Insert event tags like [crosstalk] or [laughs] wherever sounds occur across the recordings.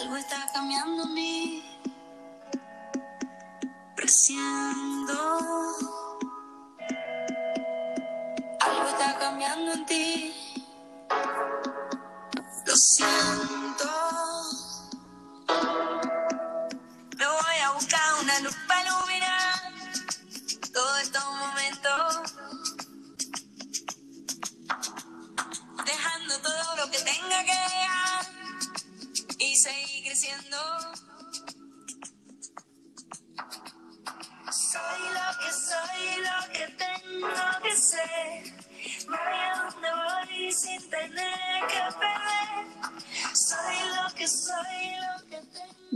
Algo está cambiando en mí. Presiento. Algo está cambiando en ti.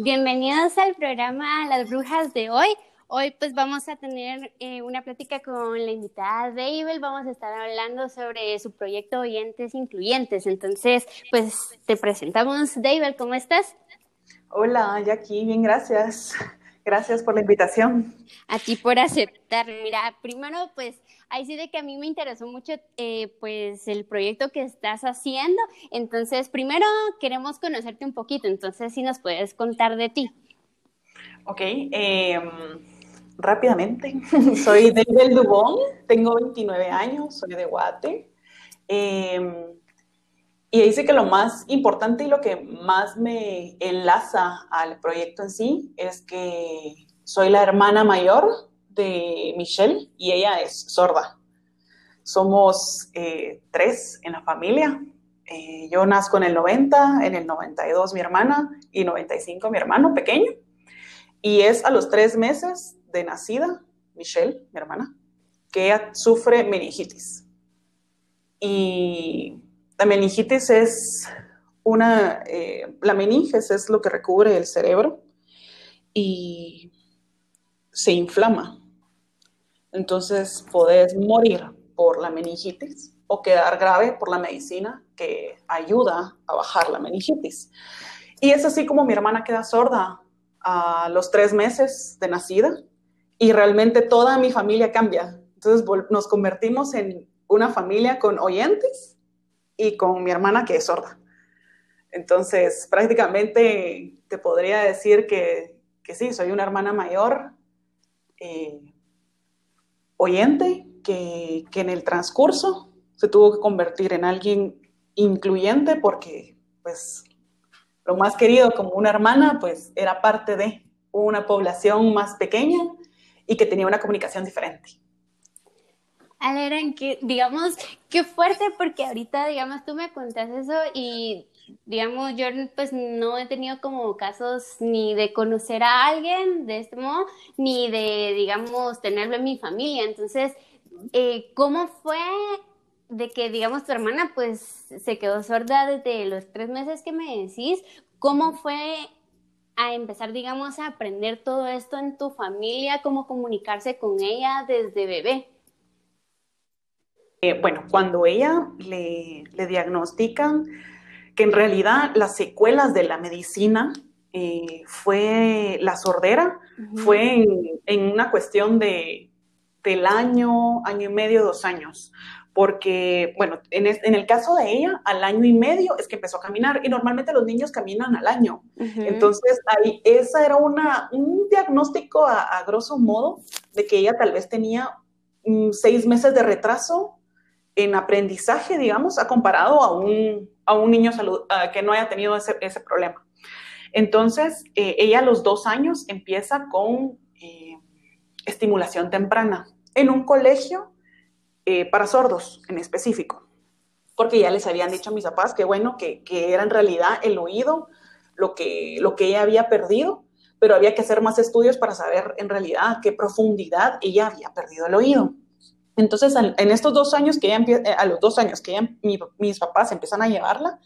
Bienvenidos al programa Las Brujas de hoy. Hoy pues vamos a tener eh, una plática con la invitada David, vamos a estar hablando sobre su proyecto Oyentes Incluyentes. Entonces, pues te presentamos, David, ¿cómo estás? Hola, Jackie, bien, gracias. Gracias por la invitación. A ti por aceptar. Mira, primero pues ahí sí de que a mí me interesó mucho eh, pues el proyecto que estás haciendo. Entonces, primero queremos conocerte un poquito, entonces si nos puedes contar de ti. Ok, eh, rápidamente. [laughs] soy David Dubón, tengo 29 años, soy de Guate. Eh, y sí que lo más importante y lo que más me enlaza al proyecto en sí es que soy la hermana mayor de Michelle y ella es sorda. Somos eh, tres en la familia. Eh, yo nazco en el 90, en el 92 mi hermana y 95 mi hermano pequeño. Y es a los tres meses de nacida, Michelle, mi hermana, que ella sufre meningitis. Y la meningitis es una, eh, la meninges es lo que recubre el cerebro y se inflama. Entonces podés morir por la meningitis o quedar grave por la medicina que ayuda a bajar la meningitis. Y es así como mi hermana queda sorda a los tres meses de nacida y realmente toda mi familia cambia. Entonces nos convertimos en una familia con oyentes y con mi hermana que es sorda. Entonces, prácticamente te podría decir que, que sí, soy una hermana mayor, eh, oyente, que, que, en el transcurso se tuvo que convertir en alguien incluyente porque, pues, lo más querido como una hermana, pues, era parte de una población más pequeña y que tenía una comunicación diferente. Aleran, que digamos, qué fuerte porque ahorita, digamos, tú me contas eso y, digamos, yo pues no he tenido como casos ni de conocer a alguien de este modo, ni de, digamos, tenerlo en mi familia. Entonces, eh, ¿cómo fue de que, digamos, tu hermana pues se quedó sorda desde los tres meses que me decís? ¿Cómo fue a empezar, digamos, a aprender todo esto en tu familia, cómo comunicarse con ella desde bebé? Eh, bueno, cuando ella le, le, diagnostican que en realidad las secuelas de la medicina eh, fue la sordera, uh -huh. fue en, en, una cuestión de, del año, año y medio, dos años. Porque, bueno, en, es, en, el caso de ella, al año y medio es que empezó a caminar y normalmente los niños caminan al año. Uh -huh. Entonces, ahí, esa era una, un diagnóstico a, a grosso modo de que ella tal vez tenía um, seis meses de retraso en aprendizaje, digamos, ha comparado a un, a un niño salud, que no haya tenido ese, ese problema. Entonces, eh, ella a los dos años empieza con eh, estimulación temprana en un colegio eh, para sordos en específico, porque ya les habían dicho a mis papás que, bueno, que, que era en realidad el oído lo que, lo que ella había perdido, pero había que hacer más estudios para saber en realidad qué profundidad ella había perdido el oído. Entonces, en estos dos años que ella eh, a los dos años que ella, mi, mis papás empiezan a llevarla,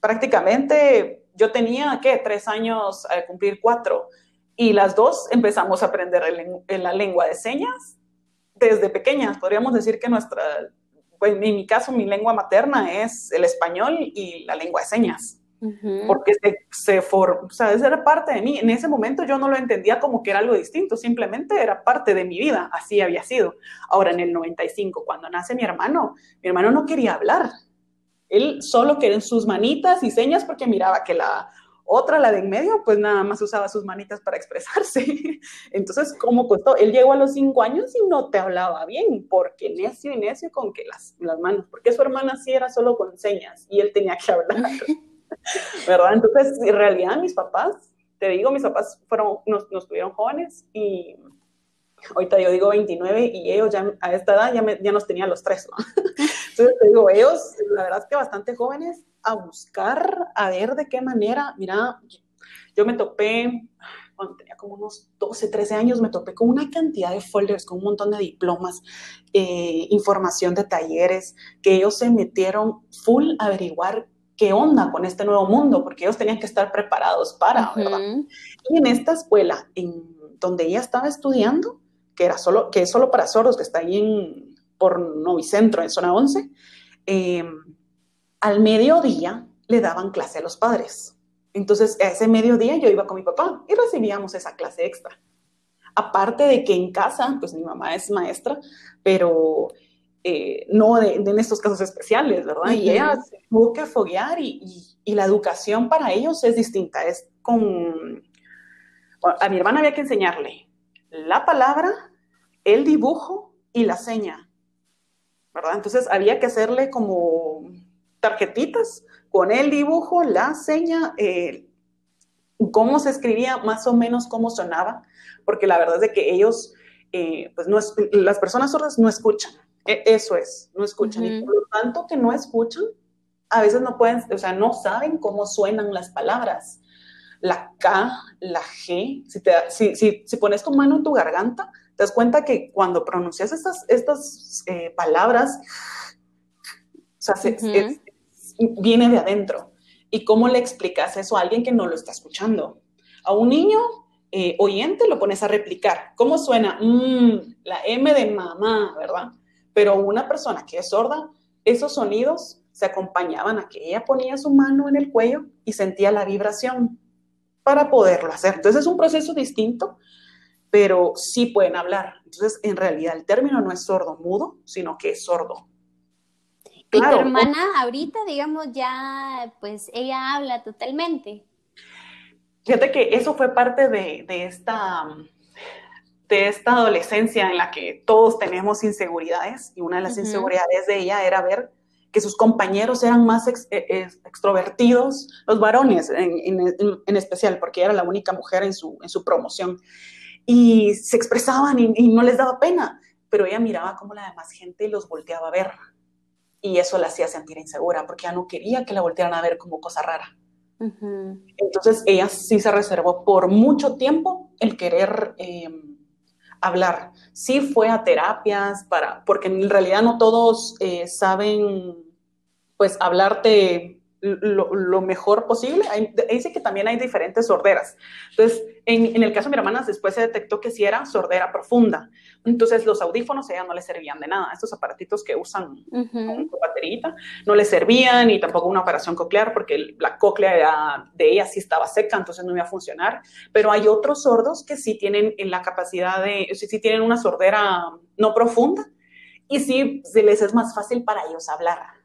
prácticamente yo tenía, ¿qué? Tres años a cumplir cuatro. Y las dos empezamos a aprender el, la lengua de señas desde pequeñas. Podríamos decir que nuestra, pues en mi caso, mi lengua materna es el español y la lengua de señas. Uh -huh. Porque se, se formó, o sea, era parte de mí. En ese momento yo no lo entendía como que era algo distinto, simplemente era parte de mi vida, así había sido. Ahora, en el 95, cuando nace mi hermano, mi hermano no quería hablar. Él solo quería sus manitas y señas porque miraba que la Otra, la de en medio, pues nada más usaba sus manitas para expresarse. [laughs] Entonces, ¿cómo costó? Él llegó a los cinco años y no te hablaba bien, porque necio y necio con que las, las manos, porque su hermana sí era solo con señas y él tenía que hablar. [laughs] ¿Verdad? Entonces, en realidad, mis papás, te digo, mis papás fueron, nos, nos tuvieron jóvenes y ahorita yo digo 29 y ellos ya a esta edad ya, me, ya nos tenían los tres. ¿no? [laughs] Entonces te digo, ellos, la verdad es que bastante jóvenes, a buscar, a ver de qué manera, mira, yo me topé, cuando tenía como unos 12, 13 años, me topé con una cantidad de folders, con un montón de diplomas, eh, información de talleres, que ellos se metieron full a averiguar qué onda con este nuevo mundo, porque ellos tenían que estar preparados para, ¿verdad? Y en esta escuela, en donde ella estaba estudiando, que, era solo, que es solo para sordos, que está ahí en, por Novicentro, en zona 11, eh, al mediodía le daban clase a los padres. Entonces, a ese mediodía yo iba con mi papá y recibíamos esa clase extra. Aparte de que en casa, pues mi mamá es maestra, pero eh, no de, de, en estos casos especiales, ¿verdad? Uh -huh. Y ella se tuvo que foguear y, y, y, la educación para ellos es distinta. Es con... A mi hermana había que enseñarle la palabra, el dibujo y la seña, ¿verdad? Entonces había que hacerle como tarjetitas con el dibujo, la seña, eh, cómo se escribía, más o menos cómo sonaba, porque la verdad es de que ellos, eh, pues no es, las personas sordas no escuchan, eso es, no escuchan, uh -huh. y por lo tanto que no escuchan, a veces no pueden, o sea, no saben cómo suenan las palabras. La K, la G, si, te, si, si, si pones tu mano en tu garganta, te das cuenta que cuando pronuncias estas, estas eh, palabras, o sea, se, uh -huh. es, viene de adentro. ¿Y cómo le explicas eso a alguien que no lo está escuchando? A un niño eh, oyente lo pones a replicar. ¿Cómo suena? Mm, la M de mamá, ¿verdad? Pero una persona que es sorda, esos sonidos se acompañaban a que ella ponía su mano en el cuello y sentía la vibración para poderlo hacer. Entonces es un proceso distinto, pero sí pueden hablar. Entonces, en realidad, el término no es sordo mudo, sino que es sordo. Claro. Y tu hermana ahorita, digamos, ya, pues ella habla totalmente. Fíjate que eso fue parte de, de, esta, de esta adolescencia en la que todos tenemos inseguridades y una de las uh -huh. inseguridades de ella era ver que sus compañeros eran más ex, ex, extrovertidos, los varones en, en, en, especial, porque era la única mujer en su, en su promoción, y se expresaban y, y no les daba pena, pero ella miraba cómo la demás gente los volteaba a ver y eso la hacía sentir insegura porque ella no quería que la voltearan a ver como cosa rara. Uh -huh. Entonces ella sí se reservó por mucho tiempo el querer eh, hablar. Sí fue a terapias para, porque en realidad no todos eh, saben pues hablarte lo, lo, mejor posible. Ahí dice que también hay diferentes sorderas. Entonces, en, en, el caso de mi hermana, después se detectó que sí era sordera profunda. Entonces, los audífonos a ella no le servían de nada. Estos aparatitos que usan uh -huh. con baterita no le servían y tampoco una operación coclear porque la cóclea de ella sí estaba seca, entonces no iba a funcionar. Pero hay otros sordos que sí tienen la capacidad de, sí, sí tienen una sordera no profunda y sí se les es más fácil para ellos hablar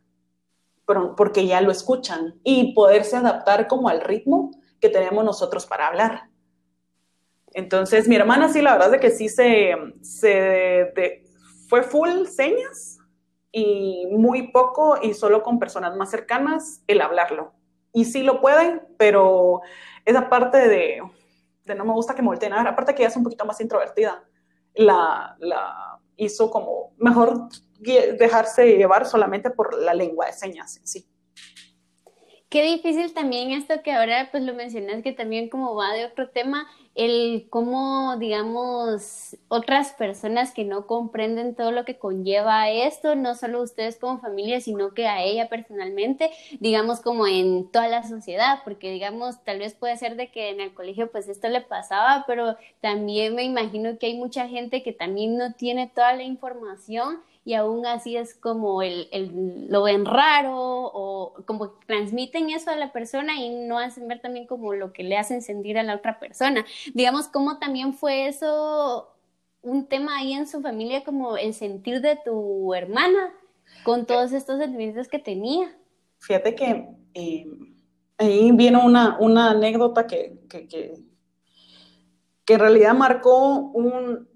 porque ya lo escuchan y poderse adaptar como al ritmo que tenemos nosotros para hablar. Entonces, mi hermana sí, la verdad es que sí se, se de, fue full señas y muy poco y solo con personas más cercanas el hablarlo. Y sí lo pueden, pero esa parte de, de no me gusta que me volteen a ver, aparte que ella es un poquito más introvertida, la, la hizo como mejor dejarse llevar solamente por la lengua de señas en sí. Qué difícil también esto que ahora pues lo mencionas que también como va de otro tema, el cómo, digamos, otras personas que no comprenden todo lo que conlleva esto, no solo ustedes como familia, sino que a ella personalmente, digamos, como en toda la sociedad, porque, digamos, tal vez puede ser de que en el colegio pues esto le pasaba, pero también me imagino que hay mucha gente que también no tiene toda la información y aún así es como el, el, lo ven raro o como transmiten eso a la persona y no hacen ver también como lo que le hacen sentir a la otra persona. Digamos, ¿cómo también fue eso un tema ahí en su familia, como el sentir de tu hermana con todos estos sentimientos que tenía? Fíjate que eh, ahí viene una, una anécdota que, que, que, en realidad marcó un,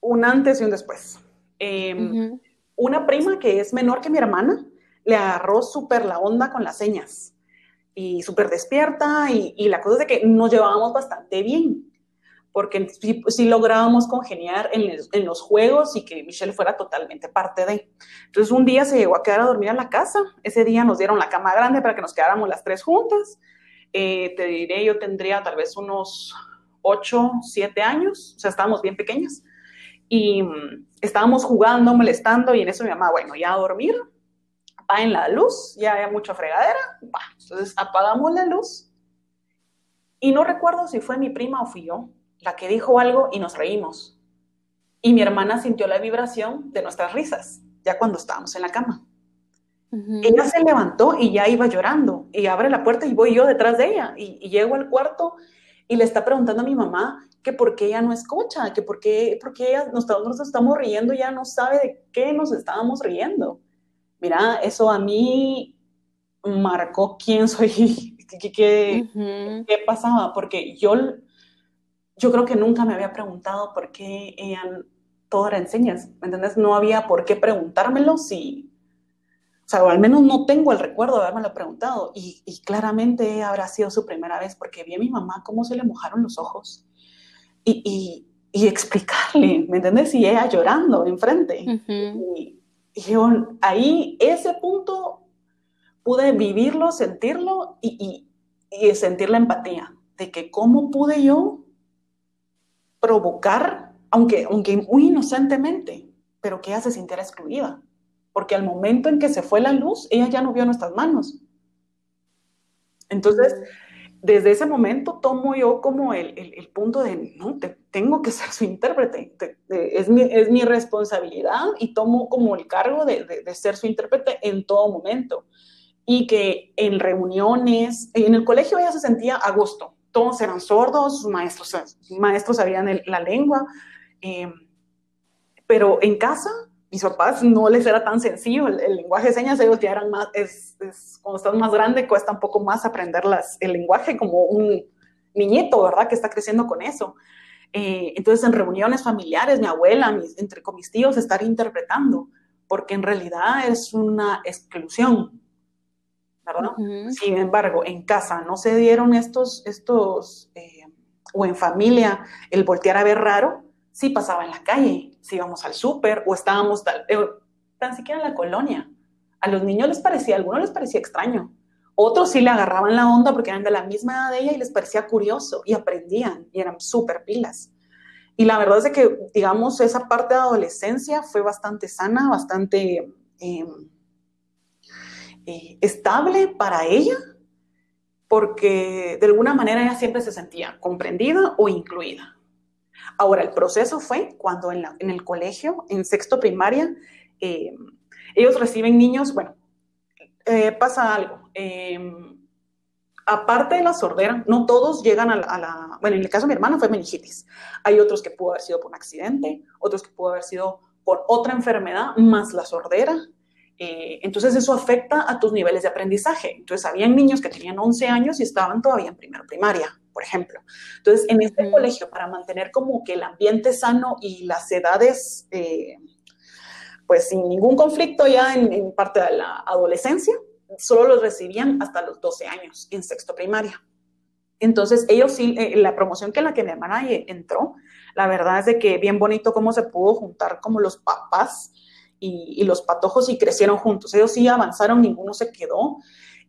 un antes y un después. Em, una prima que es menor que mi hermana le agarró súper la onda con las señas y súper despierta y, y, la cosa es de que nos llevábamos bastante bien porque sí, lográbamos congeniar en, en, los juegos y que Michelle fuera totalmente parte de. Entonces un día se llegó a quedar a dormir en la casa, ese día nos dieron la cama grande para que nos quedáramos las tres juntas, eh, te diré, yo tendría tal vez unos 8, 7 años, o sea, estábamos bien pequeñas, y mm, estábamos jugando, molestando, y en eso mi mamá, bueno, ya a dormir, apaguen la luz, ya hay mucha fregadera, bah, entonces apagamos la luz, y no recuerdo si fue mi prima o fui yo, la que dijo algo y nos reímos. Y mi hermana sintió la vibración de nuestras risas, ya cuando estábamos en la cama. Ella se levantó y ya iba llorando y abre la puerta y voy yo detrás de ella y, llego al cuarto y le está preguntando a mi mamá que por qué ella no escucha, que por qué, porque ella, nosotros nos estamos riendo, ya no sabe de qué nos estábamos riendo. Mira, eso a mí marcó quién [laughs] soy, qué, qué pasaba, porque yo yo creo que nunca me había preguntado por qué ella todo era enseñas, ¿me entiendes? No había por qué preguntármelo si, sea, o al menos no tengo el recuerdo de lo preguntado. Y, y, claramente habrá sido su primera vez porque vi a mi mamá cómo se le mojaron los ojos y, y, y explicarle, ¿me entiendes? Y ella llorando enfrente. y, y yo ahí, ese punto, pude vivirlo, sentirlo y, y sentir la empatía de que cómo pude yo provocar, aunque, aunque muy inocentemente, pero que ella se sintiera excluida. Porque al momento en que se fue la luz, ella ya no vio nuestras manos. Entonces, desde ese momento tomo yo como el, el, punto de, no, tengo que ser su intérprete, es, mi, es, mi, responsabilidad y tomo como el cargo de, de, ser su intérprete en todo momento. Y que en reuniones, en el colegio ella se sentía a gusto, todos eran sordos, sus maestros, maestros sabían la lengua, eh, pero en casa mis papás no les era tan sencillo el, lenguaje de señas, ellos ya eran más, es, cuando estás más grande cuesta un poco más aprender el lenguaje como un niñito, ¿verdad? Que está creciendo con eso. Eh, entonces en reuniones familiares, mi abuela, entre con mis tíos, estar interpretando, porque en realidad es una exclusión, sin embargo, en casa no se dieron estos, estos eh, o en familia, el voltear a ver raro, sí pasaba en la calle, si íbamos al súper o estábamos tal, eh, tan siquiera en la colonia. A los niños les parecía, a algunos les parecía extraño, otros sí le agarraban la onda porque eran de la misma edad de ella y les parecía curioso y aprendían y eran súper pilas. Y la verdad es que, digamos, esa parte de adolescencia fue bastante sana, bastante... Eh, eh, estable para ella, porque de alguna manera ella siempre se sentía comprendida o incluida. Ahora, el proceso fue cuando en, el colegio, en sexto primaria, eh, ellos reciben niños, bueno, eh, pasa algo. aparte de la sordera, no todos llegan a la, bueno, en el caso de mi hermano fue meningitis. Hay otros que pudo haber sido por un accidente, otros que pudo haber sido por otra enfermedad más la sordera. Eh, entonces eso afecta a tus niveles de aprendizaje. Entonces habían niños que tenían 11 años y estaban todavía en primero primaria, por ejemplo. Entonces en este colegio, para mantener como que el ambiente sano y las edades, eh, pues sin ningún conflicto ya en, parte de la adolescencia, solo los recibían hasta los 12 años en sexto primaria. Entonces ellos sí, eh, la promoción que en la que mi hermana entró, la verdad es de que bien bonito cómo se pudo juntar como los papás y, los patojos y crecieron juntos. Ellos sí avanzaron, ninguno se quedó.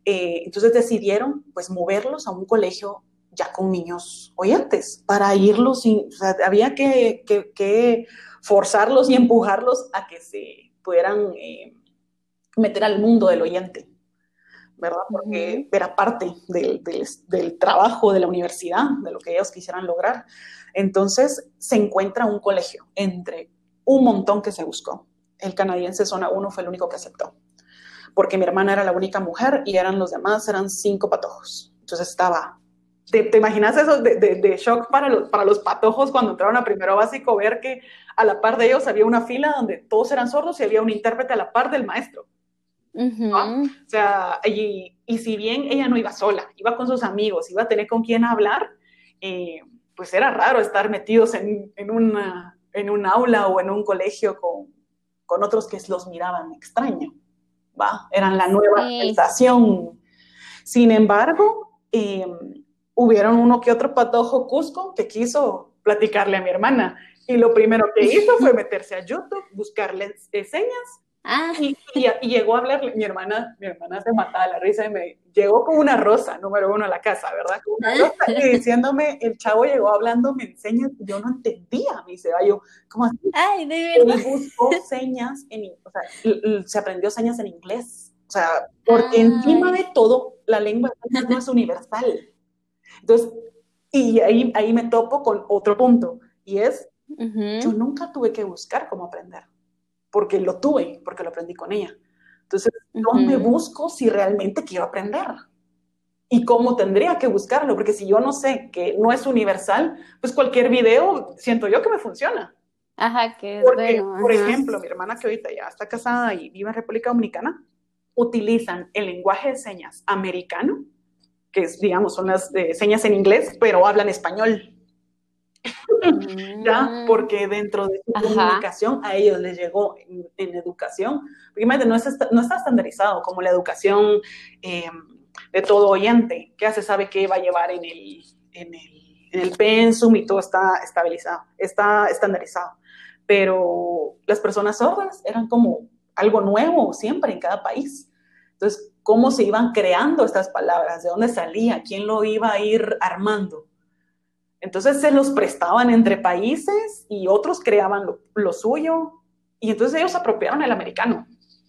Eh, entonces decidieron pues moverlos a un colegio ya con niños oyentes para irlos, sin, o sea, había que, que, forzarlos y empujarlos a que se pudieran eh, meter al mundo del oyente, ¿verdad? Porque era parte del, del, del, trabajo de la universidad, de lo que ellos quisieran lograr. Entonces se encuentra un colegio entre un montón que se buscó el canadiense zona 1 fue el único que aceptó, porque mi hermana era la única mujer y eran los demás, eran cinco patojos. Entonces estaba, ¿te, imaginas eso de, shock para los, para los patojos cuando entraron a primero básico, ver que a la par de ellos había una fila donde todos eran sordos y había un intérprete a la par del maestro? O sea, y, y, si bien ella no iba sola, iba con sus amigos, iba a tener con quién hablar, eh, pues era raro estar metidos en, en, una, en un aula o en un colegio con, con otros que los miraban extraño, ¿va? Eran la nueva sensación. Sin embargo, eh, hubieron uno que otro patojo Cusco que quiso platicarle a mi hermana. Y lo primero que hizo fue meterse a YouTube, buscarle señas Ah. Y, llegó a hablarle, mi hermana, mi hermana se mataba la risa y me llegó con una rosa, número uno a la casa, ¿verdad? Con una rosa, y [laughs] diciéndome, el chavo llegó hablando, me enseña, yo no entendía, me dice, yo, ¿cómo así? Ay, de verdad. Él buscó señas, en, o sea, se aprendió señas en inglés, o sea, porque encima de todo, la lengua no es universal. Entonces, y ahí, ahí me topo con otro punto, y es, yo nunca tuve que buscar cómo aprender porque lo tuve, porque lo aprendí con ella. Entonces, ¿dónde busco si realmente quiero aprender? ¿Y cómo tendría que buscarlo? Porque si yo no sé que no es universal, pues cualquier video siento yo que me funciona. Ajá, que es porque, Por ejemplo, mi hermana que ahorita ya está casada y vive en República Dominicana, utilizan el lenguaje de señas americano, que es, digamos, son las de señas en inglés, pero hablan español. [laughs] ¿ya? Mm. Porque dentro de su comunicación a ellos les llegó en, educación, porque no, no está estandarizado como la educación em, de todo oyente, que ya se sabe qué va a llevar en el, en el, en el pensum y todo está estabilizado, está estandarizado. Pero las personas sordas eran como algo nuevo siempre en cada país. Entonces, ¿cómo se iban creando estas palabras? ¿De dónde salía? ¿Quién lo iba a ir armando? Entonces se los prestaban entre países y otros creaban lo, suyo y entonces ellos apropiaron el americano.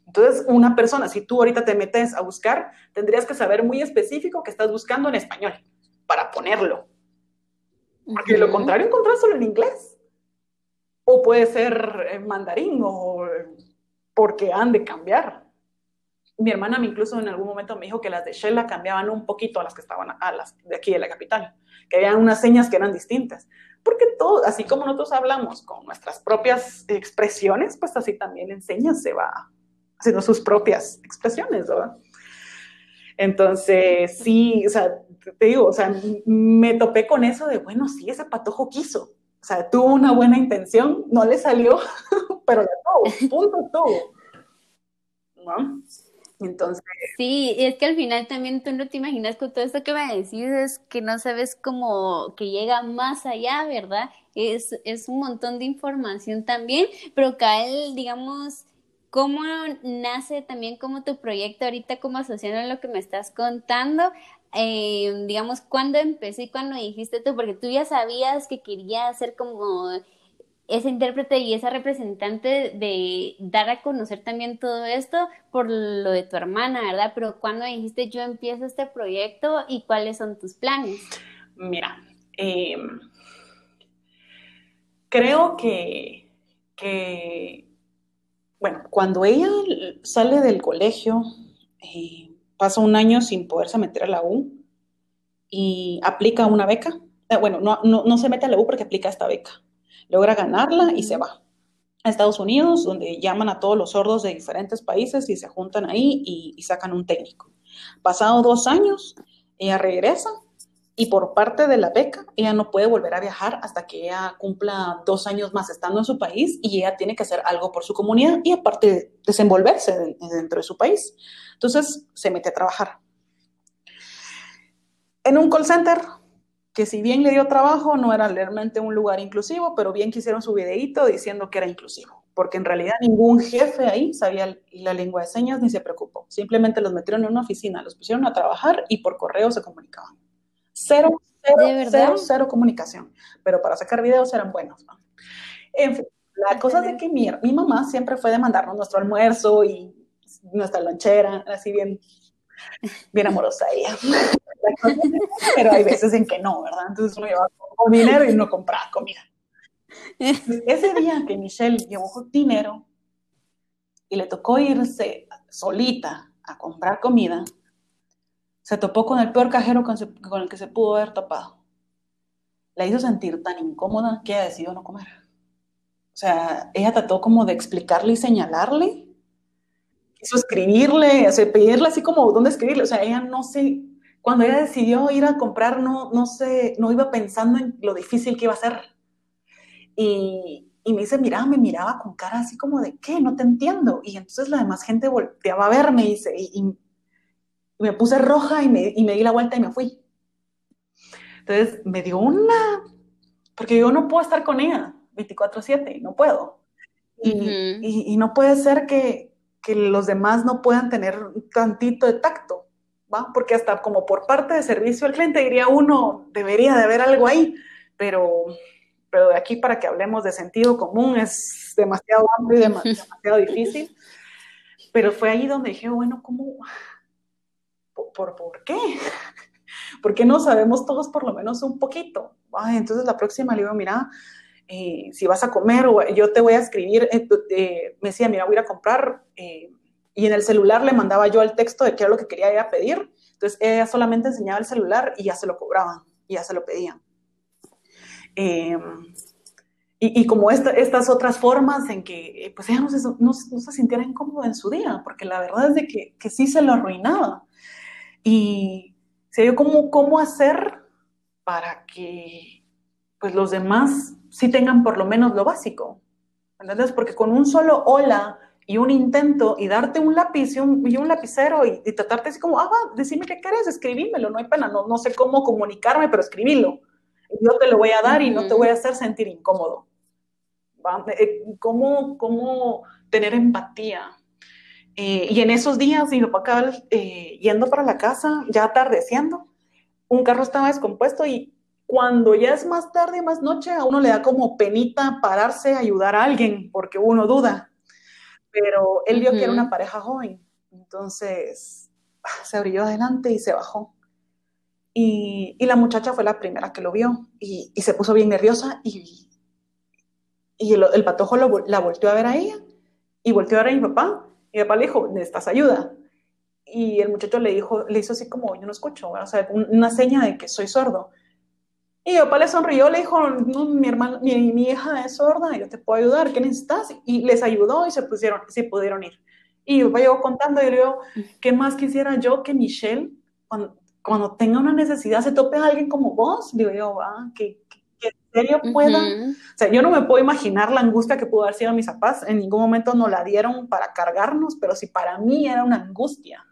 Entonces, una persona, si tú ahorita te metes a buscar, tendrías que saber muy específico que estás buscando en español para ponerlo. Porque lo contrario encontrás solo en inglés. O puede ser en mandarín o porque han de cambiar. Mi hermana incluso en algún momento me dijo que las de Shella cambiaban un poquito a las que estaban a las de aquí de la capital que había unas señas que eran distintas. Porque todo, así como nosotros hablamos con nuestras propias expresiones, pues así también en señas se va haciendo sus propias expresiones, ¿verdad? Entonces, sí, o sea, te digo, o sea, me topé con eso de, bueno, sí, ese patojo quiso. O sea, tuvo una buena intención, no le salió, [laughs] pero la tuvo, punto tuvo. ¿No? Entonces. Sí, es que al final también tú no te imaginas con todo esto que me decís, es que no sabes cómo que llega más allá, ¿verdad? Es, es un montón de información también, pero él, digamos, ¿cómo nace también como tu proyecto ahorita, como asociando a lo que me estás contando? Eh, digamos, ¿cuándo empecé y cuándo dijiste tú? Porque tú ya sabías que querías hacer como esa intérprete y esa representante de dar a conocer también todo esto por lo de tu hermana, ¿verdad? Pero cuando dijiste yo empiezo este proyecto y cuáles son tus planes? Mira, em, creo que, que, bueno, cuando ella sale del colegio, eh, pasa un año sin poderse meter a la U y aplica una beca. Eh, bueno, no, no, no se mete a la U porque aplica esta beca logra ganarla y se va a Estados Unidos, donde llaman a todos los sordos de diferentes países y se juntan ahí y, sacan un técnico. Pasado dos años, ella regresa y por parte de la beca, ella no puede volver a viajar hasta que ella cumpla dos años más estando en su país y ella tiene que hacer algo por su comunidad y aparte desenvolverse dentro de su país. Entonces se mete a trabajar. En un call center que si bien le dio trabajo, no era realmente un lugar inclusivo, pero bien que hicieron su videíto diciendo que era inclusivo, porque en realidad ningún jefe ahí sabía la lengua de señas ni se preocupó. Simplemente los metieron en una oficina, los pusieron a trabajar y por correo se comunicaban. Cero, cero, cero, cero comunicación, pero para sacar videos eran buenos. En fin, la cosa es de que mi, mi mamá siempre fue de mandarnos nuestro almuerzo y nuestra lonchera, así bien, bien amorosa ella. [laughs] pero hay veces en que no, ¿verdad? Entonces uno lleva dinero y uno compra comida. [laughs] Ese día que Michelle llevó dinero y le tocó irse solita a comprar comida, se topó con el peor cajero con, el que se pudo haber topado. La hizo sentir tan incómoda que ella decidió no comer. O sea, ella trató como de explicarle y señalarle quiso escribirle, o sea, pedirle así como dónde escribirle, o sea, ella no sé, cuando ella decidió ir a comprar, no, no sé, no iba pensando en lo difícil que iba a ser. Y, y me dice, mira, me miraba con cara así como de, ¿qué? No te entiendo. Y entonces la demás gente volteaba a verme y, dice, y, y me puse roja y me, y me di la vuelta y me fui. Entonces me dio una, porque yo no puedo estar con ella 24/7, no puedo. Y, uh -huh. y, y, no puede ser que, que, los demás no puedan tener tantito de tacto, ¿va? Porque hasta como por parte de servicio al cliente diría uno, debería de haber algo ahí, pero, pero de aquí para que hablemos de sentido común es demasiado amplio y [laughs] demasiado difícil. Pero fue ahí donde dije, bueno, ¿cómo? ¿Por, por, por qué? [laughs] ¿Por qué no sabemos todos por lo menos un poquito? Entonces la próxima le digo, mira, eh, si vas a comer, yo te voy a escribir, eh, eh, me decía, mira, voy a ir a comprar, y en el celular le mandaba yo el texto de qué era lo que quería ella pedir, entonces ella solamente enseñaba el celular y ya se lo cobraban, y ya se lo pedían. Y, y, como esta, estas otras formas en que pues ella no se, no, no sintiera incómoda en su día, porque la verdad es de que, que sí se lo arruinaba. Y se dio cómo, cómo hacer para que pues los demás sí tengan por lo menos lo básico. ¿Entendés? Porque con un solo hola y un intento y darte un lápiz y un, y un lapicero y, y, tratarte así como, ah, va, decime qué querés, escribímelo, no hay pena, no, no sé cómo comunicarme, pero escriblo. Yo te lo voy a dar y no te voy a hacer sentir incómodo. ¿Va? Eh, ¿Cómo, ¿Cómo tener empatía? Eh, y en esos días, mi papá acaba eh, yendo para la casa, ya atardeciendo, un carro estaba descompuesto y cuando ya es más tarde, más noche, a uno le da como penita pararse a ayudar a alguien, porque uno duda. Pero él vio uh -huh. que era una pareja joven, entonces se abrió adelante y se bajó. Y, y, la muchacha fue la primera que lo vio y, y se puso bien nerviosa y, y el, el, patojo lo, la volteó a ver a ella y volteó a ver a mi papá y mi papá le dijo, necesitas ayuda. Y el muchacho le dijo, le hizo así como, yo no escucho, o sea, una seña de que soy sordo. Y mi papá le sonrió, le dijo, no, mi, hermana, mi, mi, hija es sorda, yo te puedo ayudar, ¿qué necesitas? Y les ayudó y se pusieron, sí pudieron ir. Y papá llegó contando y le digo, ¿qué más quisiera yo que Michelle, cuando, cuando tenga una necesidad, se tope a alguien como vos? Digo yo, ah, que, que, que, en serio pueda. Uh -huh. O sea, yo no me puedo imaginar la angustia que pudo haber sido a mis papás. En ningún momento nos la dieron para cargarnos, pero si para mí era una angustia.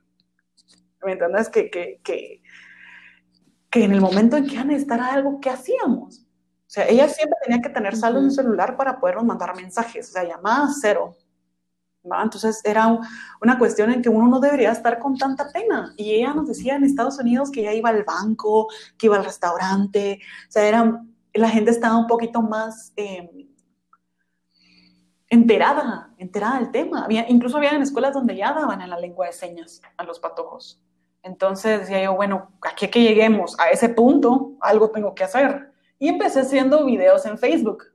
¿Me entiendes? Que, que, que, que en el momento en que necesitar algo, ¿qué hacíamos? O sea, ella siempre tenía que tener saldo en su celular para podernos mandar mensajes, o sea, llamadas cero. ¿va? Entonces era una cuestión en que uno no debería estar con tanta pena. Y ella nos decía en Estados Unidos que ella iba al banco, que iba al restaurante, o sea, era, la gente estaba un poquito más eh, enterada, enterada del tema. Había, incluso había en escuelas donde ya daban en la lengua de señas a los patojos. Entonces decía yo, bueno, aquí que lleguemos a ese punto, algo tengo que hacer. Y empecé haciendo videos en Facebook.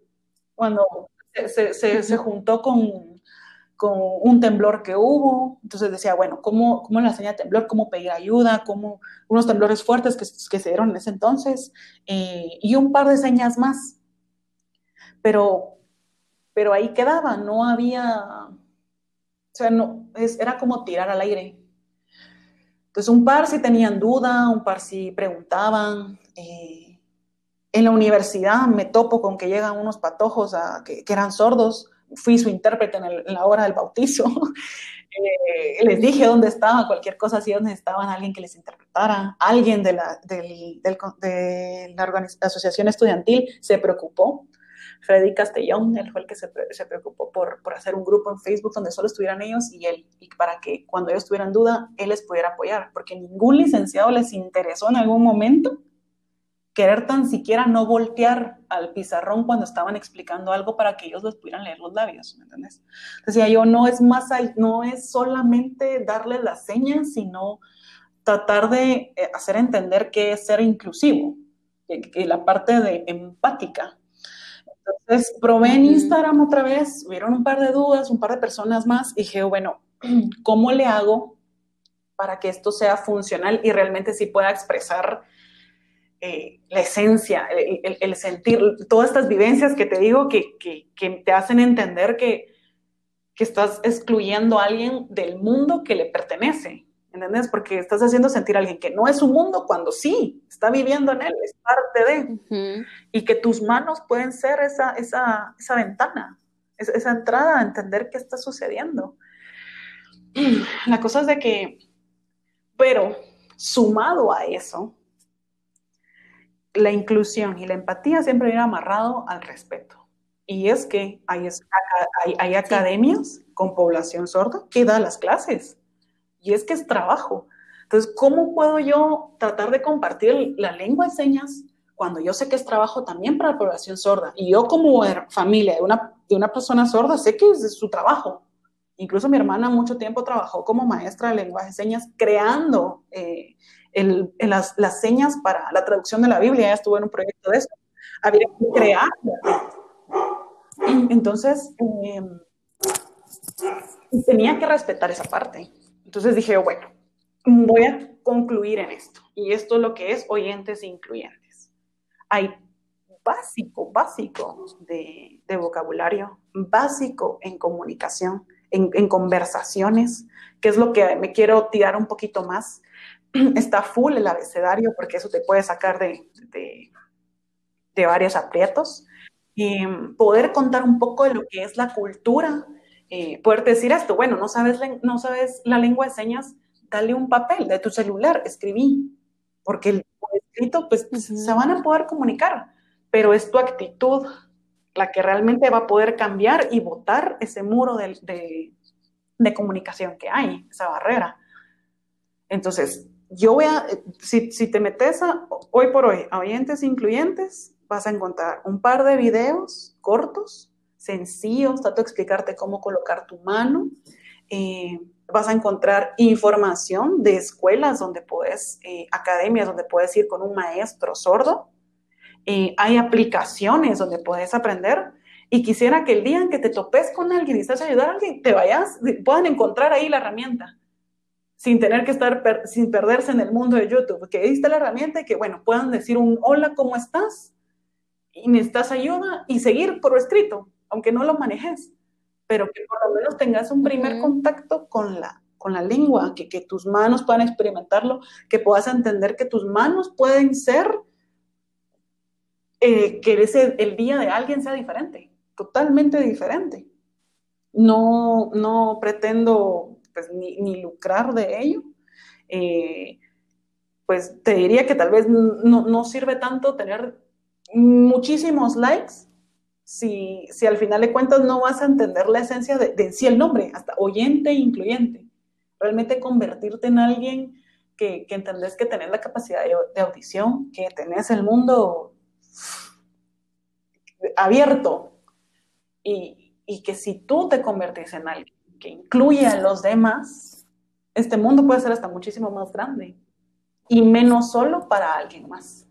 Cuando se, se, juntó con, con, un temblor que hubo, entonces decía, bueno, ¿cómo, cómo la señal de temblor? ¿Cómo pedir ayuda? ¿Cómo unos temblores fuertes que, que se dieron en ese entonces? Eh, y un par de señas más. Pero, pero ahí quedaba, no había, o sea, no, es, era como tirar al aire entonces, un par sí tenían duda, un par sí preguntaban. Eh, en la universidad me topo con que llegan unos patojos que, eran sordos. Fui su intérprete en, la hora del bautizo. [laughs] eh, les dije dónde estaba, cualquier cosa, si dónde estaban, alguien que les interpretara. Alguien de la asociación estudiantil se preocupó. Freddy Castellón, él fue el que se, se preocupó por, por, hacer un grupo en Facebook donde solo estuvieran ellos y él, y para que cuando ellos tuvieran duda, él les pudiera apoyar, porque ningún licenciado les interesó en algún momento querer tan siquiera no voltear al pizarrón cuando estaban explicando algo para que ellos les pudieran leer los labios, ¿me entiendes? Decía yo, no es más, no es solamente darles las señas, sino tratar de eh, hacer entender que es ser inclusivo, que, que la parte de empática, entonces probé en Instagram otra vez, hubieron un par de dudas, un par de personas más, y dije, bueno, [clears throat] ¿cómo le hago para que esto sea funcional y realmente sí pueda expresar eh, la esencia, el, el, el, sentir, todas estas vivencias que te digo que, que, que te hacen entender que, que estás excluyendo a alguien del mundo que le pertenece. ¿Entendés? Porque estás haciendo sentir a alguien que no es su mundo cuando sí, está viviendo en él, es parte de. Y que tus manos pueden ser esa, esa, esa ventana, esa, esa, entrada a entender qué está sucediendo. [clears throat] La cosa es de que, pero sumado a eso, la inclusión y la empatía siempre viene amarrado al respeto. Y es que hay, hay, hay academias con población sorda que dan las clases y es que es trabajo. Entonces, ¿cómo puedo yo tratar de compartir la lengua de señas cuando yo sé que es trabajo también para la población sorda? Y yo como familia de una, de una persona sorda sé que es su trabajo. Incluso mi hermana mucho tiempo trabajó como maestra de lenguaje de señas creando eh, el, las, las, señas para la traducción de la Biblia. Ella estuvo en un proyecto de eso. Había que crear. Entonces, eh, tenía que respetar esa parte. Entonces dije, bueno, voy a concluir en esto. Y esto es lo que es oyentes incluyentes. Hay básico, básico de, vocabulario, básico en comunicación, en, conversaciones, que es lo que me quiero tirar un poquito más. [clears throat] Está full el abecedario porque eso te puede sacar de, de, varios aprietos. Y poder contar un poco de lo que es la cultura eh, poder decir esto, bueno, no sabes, no sabes la lengua de señas, dale un papel de tu celular, escribí, porque el escrito, pues se van a poder comunicar, pero es tu actitud la que realmente va a poder cambiar y botar ese muro de, de, comunicación que hay, esa barrera. Entonces, yo voy a, si, si, te metes a, hoy por hoy a oyentes incluyentes, vas a encontrar un par de videos cortos sencillos, de explicarte cómo colocar tu mano. Eh, vas a encontrar información de escuelas donde puedes, eh, academias donde puedes ir con un maestro sordo. Eh, hay aplicaciones donde puedes aprender. Y quisiera que el día en que te topes con alguien y estás ayudar a alguien, te vayas, puedan encontrar ahí la herramienta sin tener que estar, sin perderse en el mundo de YouTube, que ahí está la herramienta y que, bueno, puedan decir un hola, ¿cómo estás? Y necesitas ayuda y seguir por escrito aunque no lo manejes, pero que por lo menos tengas un primer contacto con la, con la lengua, que, que tus manos puedan experimentarlo, que puedas entender que tus manos pueden ser, eh, que ese, el día de alguien sea diferente, totalmente diferente. No, no pretendo pues, ni, lucrar de ello. Eh, pues te diría que tal vez no, no sirve tanto tener muchísimos likes si, si al final de cuentas no vas a entender la esencia de, de sí el nombre, hasta oyente e incluyente. Realmente convertirte en alguien que, que entendés que tenés la capacidad de, audición, que tenés el mundo abierto y, y, que si tú te convertís en alguien que incluye a los demás, este mundo puede ser hasta muchísimo más grande y menos solo para alguien más.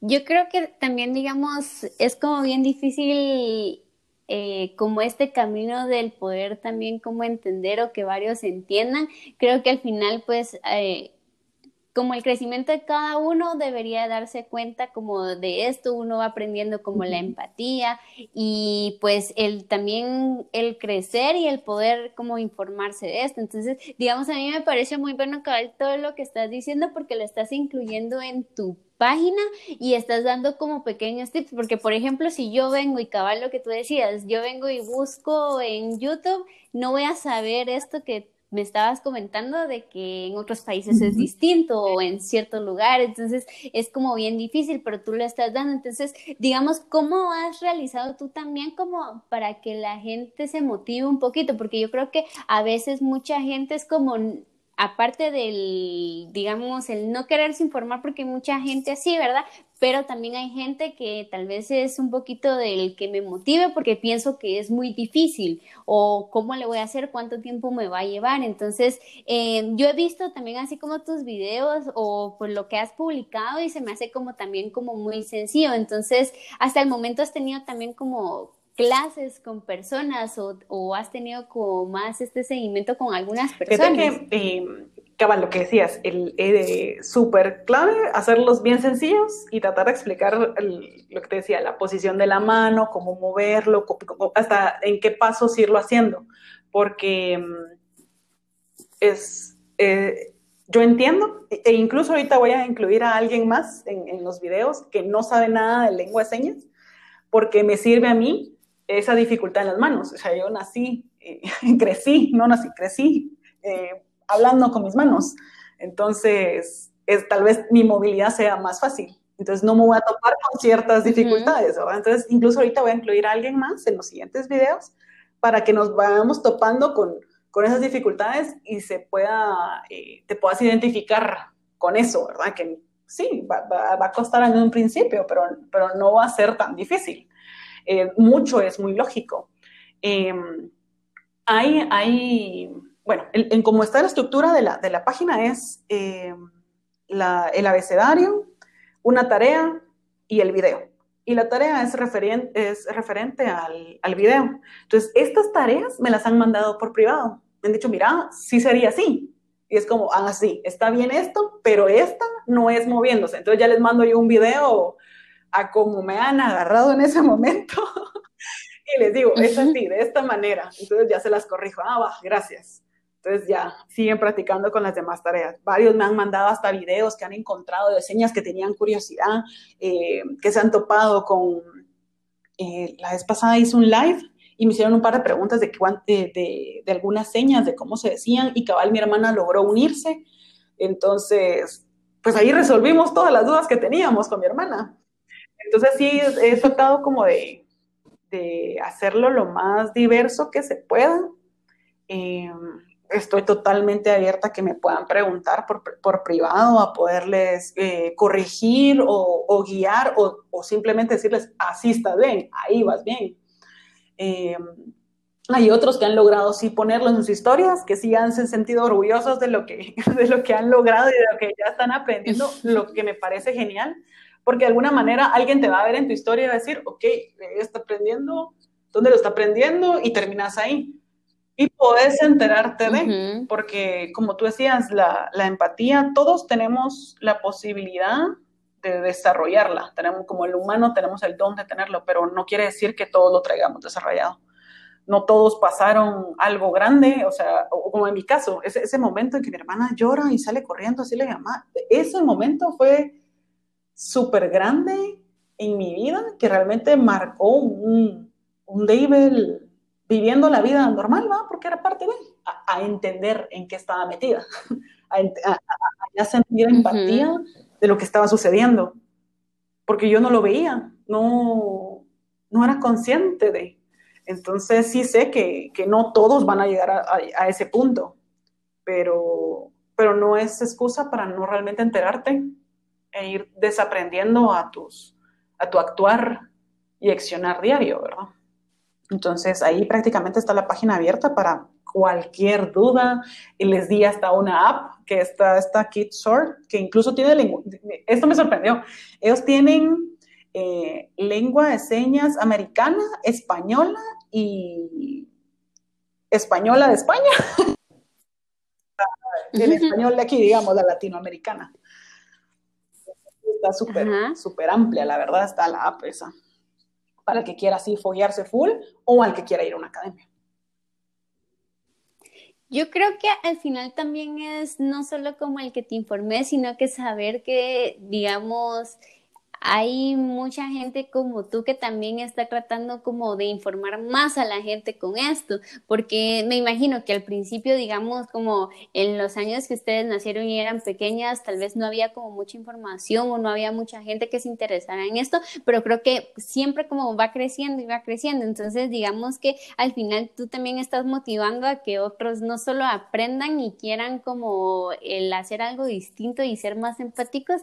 Yo creo que también, digamos, es como bien difícil eh, como este camino del poder también como entender o que varios entiendan. Creo que al final, pues, eh, como el crecimiento de cada uno debería darse cuenta como de esto, uno va aprendiendo como la empatía y pues el también el crecer y el poder como informarse de esto. Entonces, digamos, a mí me parece muy bueno todo lo que estás diciendo porque lo estás incluyendo en tu página y estás dando como pequeños tips, porque por ejemplo, si yo vengo y cabal lo que tú decías, yo vengo y busco en YouTube, no voy a saber esto que me estabas comentando de que en otros países es distinto o en cierto lugar, entonces es como bien difícil, pero tú lo estás dando. Entonces, digamos, ¿cómo has realizado tú también como para que la gente se motive un poquito? Porque yo creo que a veces mucha gente es como aparte del, digamos, el no quererse informar, porque mucha gente así, ¿verdad? Pero también hay gente que tal vez es un poquito del que me motive porque pienso que es muy difícil o cómo le voy a hacer, cuánto tiempo me va a llevar. Entonces, eh, yo he visto también así como tus videos o por lo que has publicado y se me hace como también como muy sencillo. Entonces, hasta el momento has tenido también como clases con personas o, has tenido como más este seguimiento con algunas personas? que, cabal, lo que decías, el, eh, súper clave, hacerlos bien sencillos y tratar de explicar lo que te decía, la posición de la mano, cómo moverlo, hasta en qué pasos irlo haciendo, porque mm, es, eh, yo entiendo, e incluso ahorita voy a incluir a alguien más en, en los videos que no sabe nada de lengua de señas, porque me sirve a mí esa dificultad en las manos. O sea, yo nací, eh, [laughs] crecí, no nací, crecí eh, hablando con mis manos. Entonces, es, tal vez mi movilidad sea más fácil. Entonces, no me voy a topar con ciertas dificultades. Entonces, incluso ahorita voy a incluir a alguien más en los siguientes videos para que nos vayamos topando con, con esas dificultades y se pueda, eh, te puedas identificar con eso, ¿verdad? Que sí, va, va, a costar en un principio, pero, pero no va a ser tan difícil. Eh, mucho es muy lógico. Em, hay, hay bueno, en, cómo está la estructura de la, de la página es eh, el abecedario, una tarea y el video. Y la tarea es, es referente al, al, video. Entonces, estas tareas me las han mandado por privado. Me han dicho, mira, sí sería así. Y es como, ah, sí, está bien esto, pero esta no es moviéndose. Entonces ya les mando yo un video a cómo me han agarrado en ese [laughs] momento. y les digo, es así, de esta manera. Entonces ya se las corrijo. Ah, va, gracias. Entonces ya siguen practicando con las demás tareas. Varios me han mandado hasta videos que han encontrado de señas que tenían curiosidad, eh, que se han topado con... Eh, la vez pasada hice un live y me hicieron un par de preguntas de, de, de, algunas señas, de cómo se decían, y cabal mi hermana logró unirse. Entonces, pues ahí resolvimos todas las dudas que teníamos con mi hermana. Entonces sí, he tratado como de, de hacerlo lo más diverso que se pueda. Eh, estoy totalmente abierta a que me puedan preguntar por, por privado, a poderles eh, corregir o, o guiar o, o, simplemente decirles, así estás bien, ahí vas bien. Eh, hay otros que han logrado sí ponerlo en sus historias, que sí han sentido orgullosos de lo que, [laughs] de lo que han logrado y de lo que ya están aprendiendo, [laughs] lo que me parece genial, porque de alguna manera alguien te va a ver en tu historia y va a decir, ok, está aprendiendo, ¿dónde lo está aprendiendo? Y terminas ahí y puedes enterarte de, porque como tú decías, la, la, empatía, todos tenemos la posibilidad de desarrollarla, tenemos como el humano tenemos el don de tenerlo, pero no quiere decir que todos lo traigamos desarrollado. No todos pasaron algo grande, o sea, o como en mi caso, ese, ese momento en que mi hermana llora y sale corriendo así le llama, ese momento fue súper grande en mi vida que realmente marcó un, un David viviendo la vida normal, ¿va? Porque era parte de, a, a entender en qué estaba metida, a, a, sentir empatía de lo que estaba sucediendo, porque yo no lo veía, no, no era consciente de. Entonces sí sé que, que no todos van a llegar a, ese punto, pero, pero no es excusa para no realmente enterarte e ir desaprendiendo a, tus, a tu actuar y accionar diario, ¿verdad? Entonces ahí prácticamente está la página abierta para cualquier duda. Y les di hasta una app que está esta KidSort, que incluso tiene Esto me sorprendió. Ellos tienen eh, lengua de señas americana, española y española de España. [laughs] El español de aquí, digamos, la latinoamericana. Está súper, súper amplia, la verdad, está la app esa para el que quiera así foguearse full o al que quiera ir a una academia. Yo creo que al final también es no solo como el que te informe, sino que saber que, digamos, hay mucha gente como tú que también está tratando como de informar más a la gente con esto, porque me imagino que al principio, digamos, como en los años que ustedes nacieron y eran pequeñas, tal vez no había como mucha información o no había mucha gente que se interesara en esto, pero creo que siempre como va creciendo y va creciendo, entonces digamos que al final tú también estás motivando a que otros no solo aprendan y quieran como el hacer algo distinto y ser más empáticos,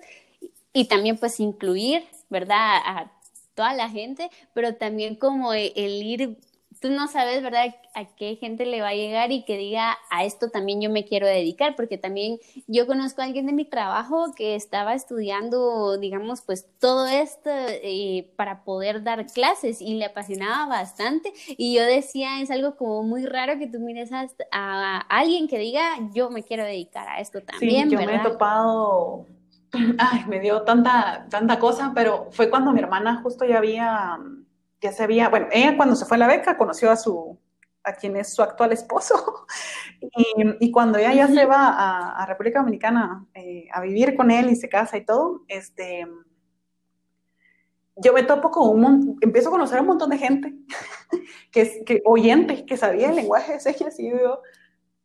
y también pues incluir, ¿verdad? A toda la gente, pero también como e, el ir tú no sabes, ¿verdad?, a qué gente le va a llegar y que diga, a esto también yo me quiero dedicar, porque también yo conozco a alguien de mi trabajo que estaba estudiando, digamos, pues todo esto eh, para poder dar clases y le apasionaba bastante. Y yo decía, es algo como muy raro que tú mires a, a alguien que diga, yo me quiero dedicar a esto también. Sí, yo me he topado [laughs] ay, me dio tanta, tanta cosa, pero fue cuando mi hermana justo ya había ya se había, bueno, ella cuando se fue a la beca conoció a su, a quien es su actual esposo, [laughs] y, cuando ella ya se va a, República Dominicana eh, a vivir con él y se casa y todo, este, yo me topo con un montón, empiezo a conocer a un montón de gente, [laughs] que, es, que oyente, que sabía el lenguaje de señas, y yo,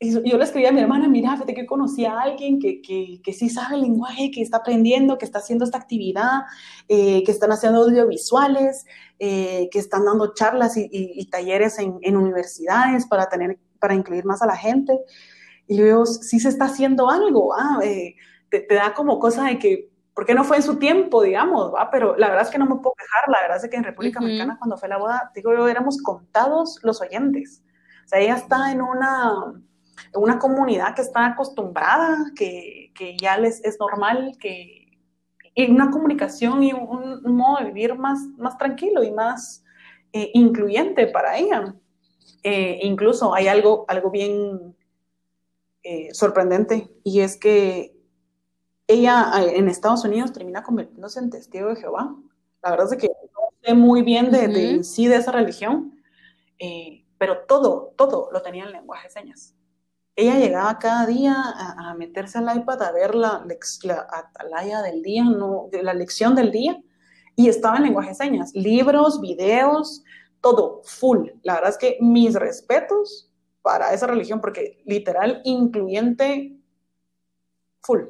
y yo le escribí a mi hermana, mira, fíjate que conocí a alguien que, que, que, sí sabe el lenguaje, que está aprendiendo, que está haciendo esta actividad, eh, que están haciendo audiovisuales, eh, que están dando charlas y, y, talleres en, en, universidades para, tener, para incluir más a la gente. Y luego, sí se está haciendo algo, ah, eh, te, te, da como cosa de que, ¿por qué no fue en su tiempo, digamos? ¿va? Pero la verdad es que no me puedo quejar, la verdad es que en República uh -huh. cuando fue la boda, digo yo, éramos contados los oyentes. O sea, ella está en una una comunidad que está acostumbrada, que, que ya les es normal, que y una comunicación y un, un, modo de vivir más, más tranquilo y más eh, incluyente para ella. Eh, incluso hay algo, algo bien eh, sorprendente y es que ella en Estados Unidos termina convirtiéndose en testigo de Jehová. La verdad es que no sé muy bien de, uh -huh. de sí de esa religión, pero todo, todo lo tenía en lenguaje de señas ella llegaba cada día a, a meterse al iPad a ver la, la atalaya del día, no, la lección del día, y estaba en lenguaje de señas, libros, videos, todo, full. La verdad es que mis respetos para esa religión, porque literal, incluyente, full.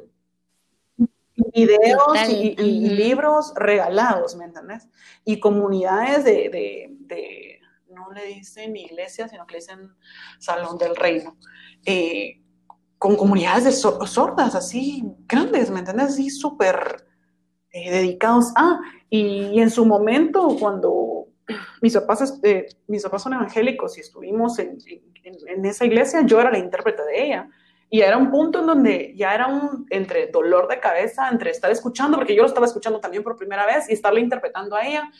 Videos y, y, libros regalados, ¿me entendés? Y comunidades de, de, de, no le dicen iglesia, sino que le dicen salón del reino eh, con comunidades de sordas así grandes, ¿me entiendes? Así súper eh, dedicados a. Y, en su momento, cuando mis papás, eh, mis papás son evangélicos y estuvimos en, en, esa iglesia, yo era la intérprete de ella. Y era un punto en donde ya era un entre dolor de cabeza, entre estar escuchando, porque yo lo estaba escuchando también por primera vez, y estarle interpretando a ella.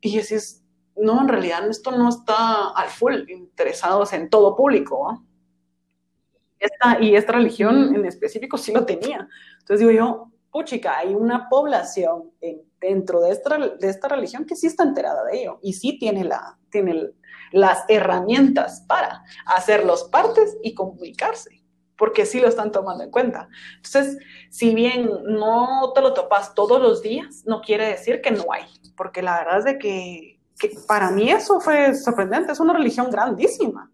Y decís, no, en realidad esto no está al full interesados en todo público. ¿no? esta, y esta religión en específico sí lo tenía. Entonces digo yo, puchica, hay una población en, dentro de esta, de esta religión que sí está enterada de ello y sí tiene, la, tiene las herramientas para hacer los partes y comunicarse, porque sí lo están tomando en cuenta. Entonces, si bien no te lo topas todos los días, no quiere decir que no hay, porque la verdad es de que, que para mí eso fue sorprendente, es una religión grandísima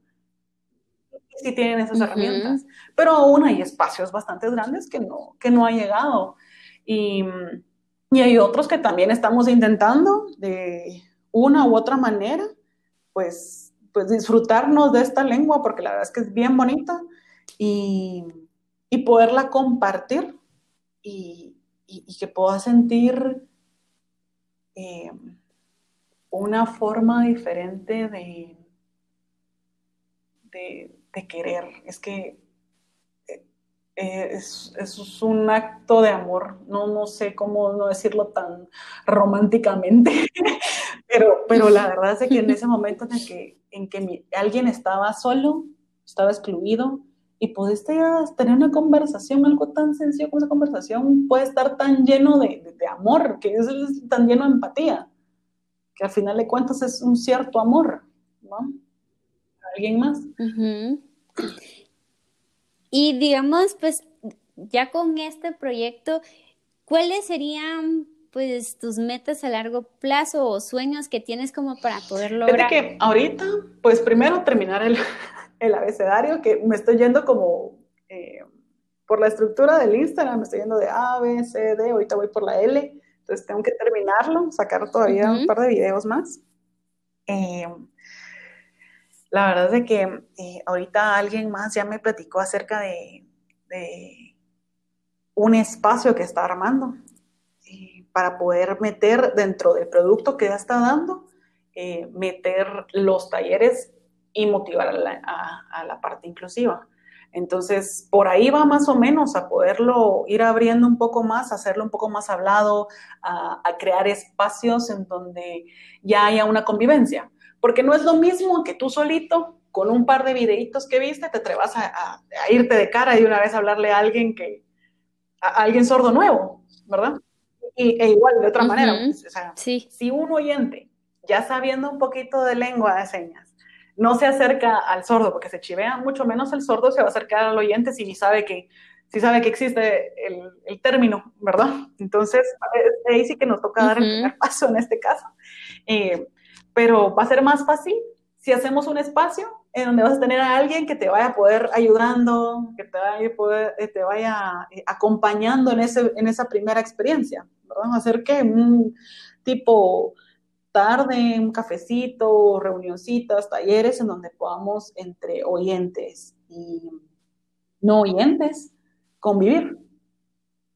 sí tienen esas uh -huh. herramientas, pero aún hay espacios bastante grandes que no, que no ha llegado. Y, y hay otros que también estamos intentando de una u otra manera, pues, pues disfrutarnos de esta lengua, porque la verdad es que es bien bonita, y, y poderla compartir y, y, y, que pueda sentir eh, una forma diferente de, de, querer, es que eh, es, es, un acto de amor, no, no sé cómo no decirlo tan románticamente, [laughs] pero, pero la verdad es que en ese momento en que, en que mi, alguien estaba solo, estaba excluido, y pudiste tener una conversación, algo tan sencillo como esa conversación puede estar tan lleno de, de, de amor, que es, tan lleno de empatía, que al final de cuentas es un cierto amor, ¿no? ¿Alguien más? Uh -huh. Y digamos, pues ya con este proyecto, ¿cuáles serían pues tus metas a largo plazo o sueños que tienes como para poder lograr? que ahorita, pues primero terminar el, [laughs] el abecedario, que me estoy yendo como eh, por la estructura del Instagram, me estoy yendo de A, B, C, D, ahorita voy por la L, entonces tengo que terminarlo, sacar todavía uh -huh. un par de videos más. Eh, la verdad es que eh, ahorita alguien más ya me platicó acerca de, de un espacio que está armando eh, para poder meter dentro del producto que ya está dando meter los talleres y motivar a la, parte inclusiva. Entonces, por ahí va más o menos a poderlo ir abriendo un poco más, hacerlo un poco más hablado, a, crear espacios en donde ya haya una convivencia. Porque no es lo mismo que tú solito, con un par de videitos que viste, te atrevas a, irte de cara y una vez hablarle a alguien que, a, alguien sordo nuevo, ¿verdad? Y, e igual, de otra manera, pues, o sea, si un oyente, ya sabiendo un poquito de lengua de señas, no se acerca al sordo porque se chivea, mucho menos el sordo se va a acercar al oyente si sabe que, si sabe que existe el, término, ¿verdad? Entonces, ahí sí que nos toca dar el primer [laughs] paso en este caso. Eh, pero va a ser más fácil si hacemos un espacio en donde vas a tener a alguien que te vaya a poder ayudando, que te vaya, poder, eh, te vaya eh, acompañando en, ese, en esa primera experiencia, ¿verdad? Hacer que un tipo tarde, un cafecito, reunioncitas, talleres en donde podamos entre oyentes y no oyentes convivir.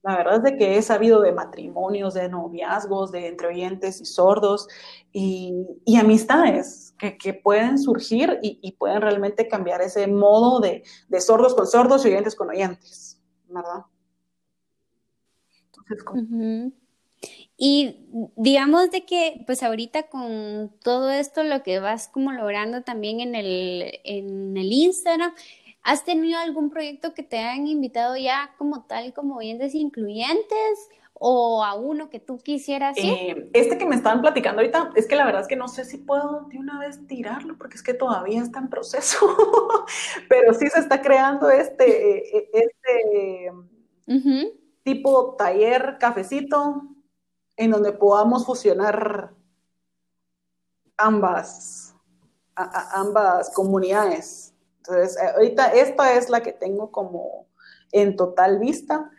La verdad es de que he sabido de matrimonios, de noviazgos, de entre oyentes y sordos y, amistades que, pueden surgir y, pueden realmente cambiar ese modo de, sordos con sordos y oyentes con oyentes, ¿verdad? Entonces, y digamos de que, pues ahorita con todo esto, lo que vas como logrando también en el, en el Instagram, ¿has tenido algún proyecto que te hayan invitado ya como tal, como oyentes incluyentes? o a uno que tú quisieras eh, este que me estaban platicando ahorita, es que la verdad es que no sé si puedo de una vez tirarlo, porque es que todavía está en proceso, [laughs] pero sí se está creando este, eh, este tipo taller, cafecito, en donde podamos fusionar ambas, ambas comunidades. Entonces, eh, ahorita esta es la que tengo como en total vista.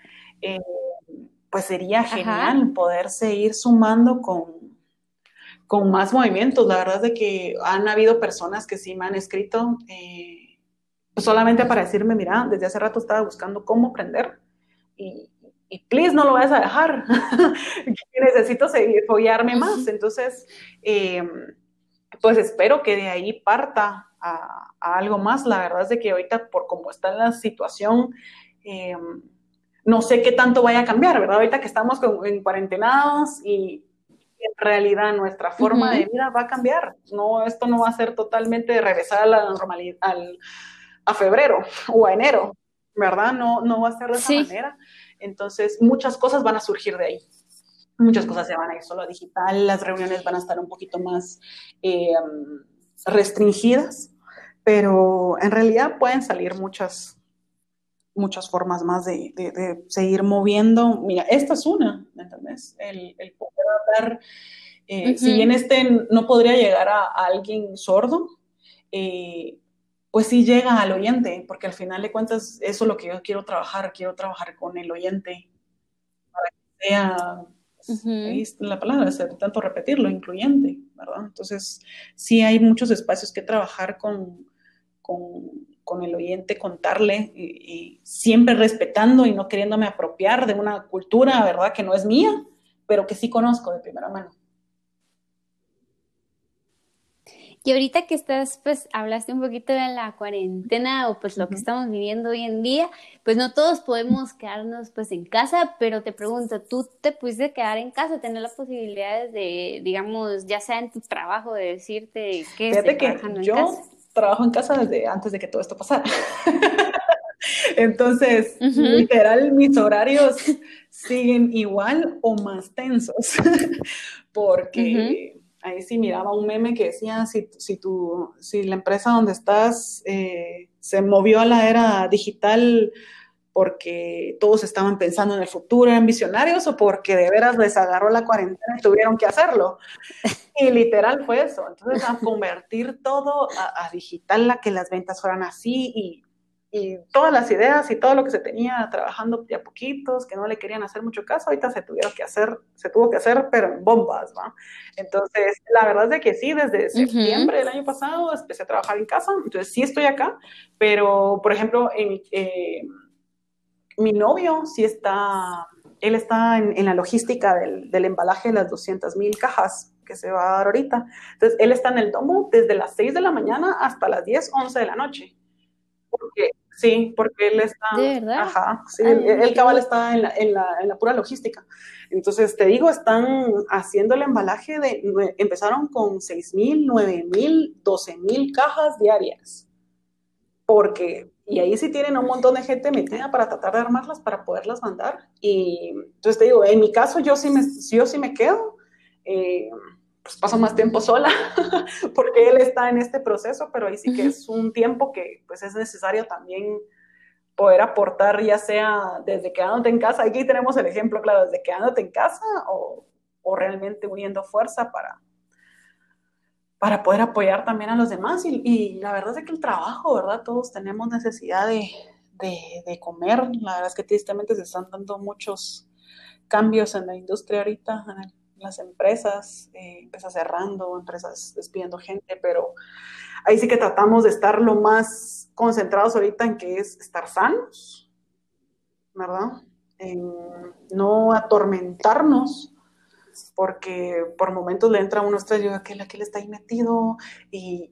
Eh, pues sería genial poder seguir sumando con, con más movimientos. La verdad es de que han habido personas que sí me han escrito eh, solamente para decirme, mira, desde hace rato estaba buscando cómo aprender y please no lo vayas a dejar, [laughs] necesito seguir, follarme más. Entonces, em, pues espero que de ahí parta a, algo más. La verdad es de que ahorita, por cómo está la situación, em, no sé qué tanto vaya a cambiar, ¿verdad? Ahorita que estamos en cuarentenados y en realidad nuestra forma de vida va a cambiar. No, esto no va a ser totalmente regresar a la normalidad, a febrero o a enero, ¿verdad? No, no va a ser de esa manera. Entonces, muchas cosas van a surgir de ahí. Muchas cosas se van a ir solo a digital, las reuniones van a estar un poquito más eh, restringidas, pero en realidad pueden salir muchas, muchas formas más de, seguir moviendo. Mira, esta es una, ¿me entiendes? El, poder hablar, eh, si bien este no podría llegar a, alguien sordo, eh, pues sí llega al oyente, porque al final de cuentas eso es lo que yo quiero trabajar, quiero trabajar con el oyente, para que sea, pues, ahí está la palabra, tanto repetirlo, incluyente, ¿verdad? Entonces, sí hay muchos espacios que trabajar con, con, el oyente, contarle, y, siempre respetando y no queriéndome apropiar de una cultura, ¿verdad? Que no es mía, pero que sí conozco de primera mano. Y ahorita que estás, pues hablaste un poquito de la cuarentena o pues lo que estamos viviendo hoy en día, pues no todos podemos quedarnos pues en casa, pero te pregunto, ¿tú te pudiste quedar en casa, tener las posibilidades de, digamos, ya sea en tu trabajo, de decirte que Fíjate que yo trabajo en casa desde antes de que todo esto pasara. [laughs] Entonces, literal, mis horarios siguen igual o más tensos, [laughs] porque ahí sí miraba un meme que decía, si, si, tu, si la empresa donde estás eh, se movió a la era digital porque todos estaban pensando en el futuro, eran visionarios o porque de veras les agarró la cuarentena y tuvieron que hacerlo. [laughs] Y literal fue eso. Entonces, a convertir todo a, a digital, a que las ventas fueran así y y todas las ideas y todo lo que se tenía trabajando de a poquitos, que no le querían hacer mucho caso, ahorita se tuvieron que hacer, se tuvo que hacer, pero en bombas, ¿va? Entonces, la verdad es de que sí, desde septiembre del año pasado empecé a trabajar en casa, entonces sí estoy acá, pero, por ejemplo, eh, mi novio sí está, él está en, la logística del, del, embalaje de las 200 mil cajas que se va a dar ahorita. Entonces, él está en el domo desde las 6 de la mañana hasta las 10, 11 de la noche. Porque, sí, porque él está... ¿De verdad? Ajá, sí, el, cabal está en la, en, la, en la, pura logística. Entonces, te digo, están haciendo el embalaje de... Empezaron con 6 mil, 9 mil, 12 mil cajas diarias. Porque y ahí sí tienen un montón de gente metida para tratar de armarlas para poderlas mandar. Y entonces te digo, en mi caso yo sí me, yo sí me quedo, eh, pues paso más tiempo sola, [laughs] porque él está en este proceso, pero ahí sí que es un tiempo que pues es necesario también poder aportar, ya sea desde quedándote en casa, aquí tenemos el ejemplo, claro, desde quedándote en casa o, o realmente uniendo fuerza para, para poder apoyar también a los demás. Y, la verdad es que el trabajo, ¿verdad? Todos tenemos necesidad de, de, comer. La verdad es que tristemente se están dando muchos cambios en la industria ahorita, en las empresas, eh, empresas cerrando, empresas despidiendo gente, pero ahí sí que tratamos de estar lo más concentrados ahorita en que es estar sanos, ¿verdad? En no atormentarnos porque por momentos le entra a uno estrés, yo, aquel, aquel está ahí metido y,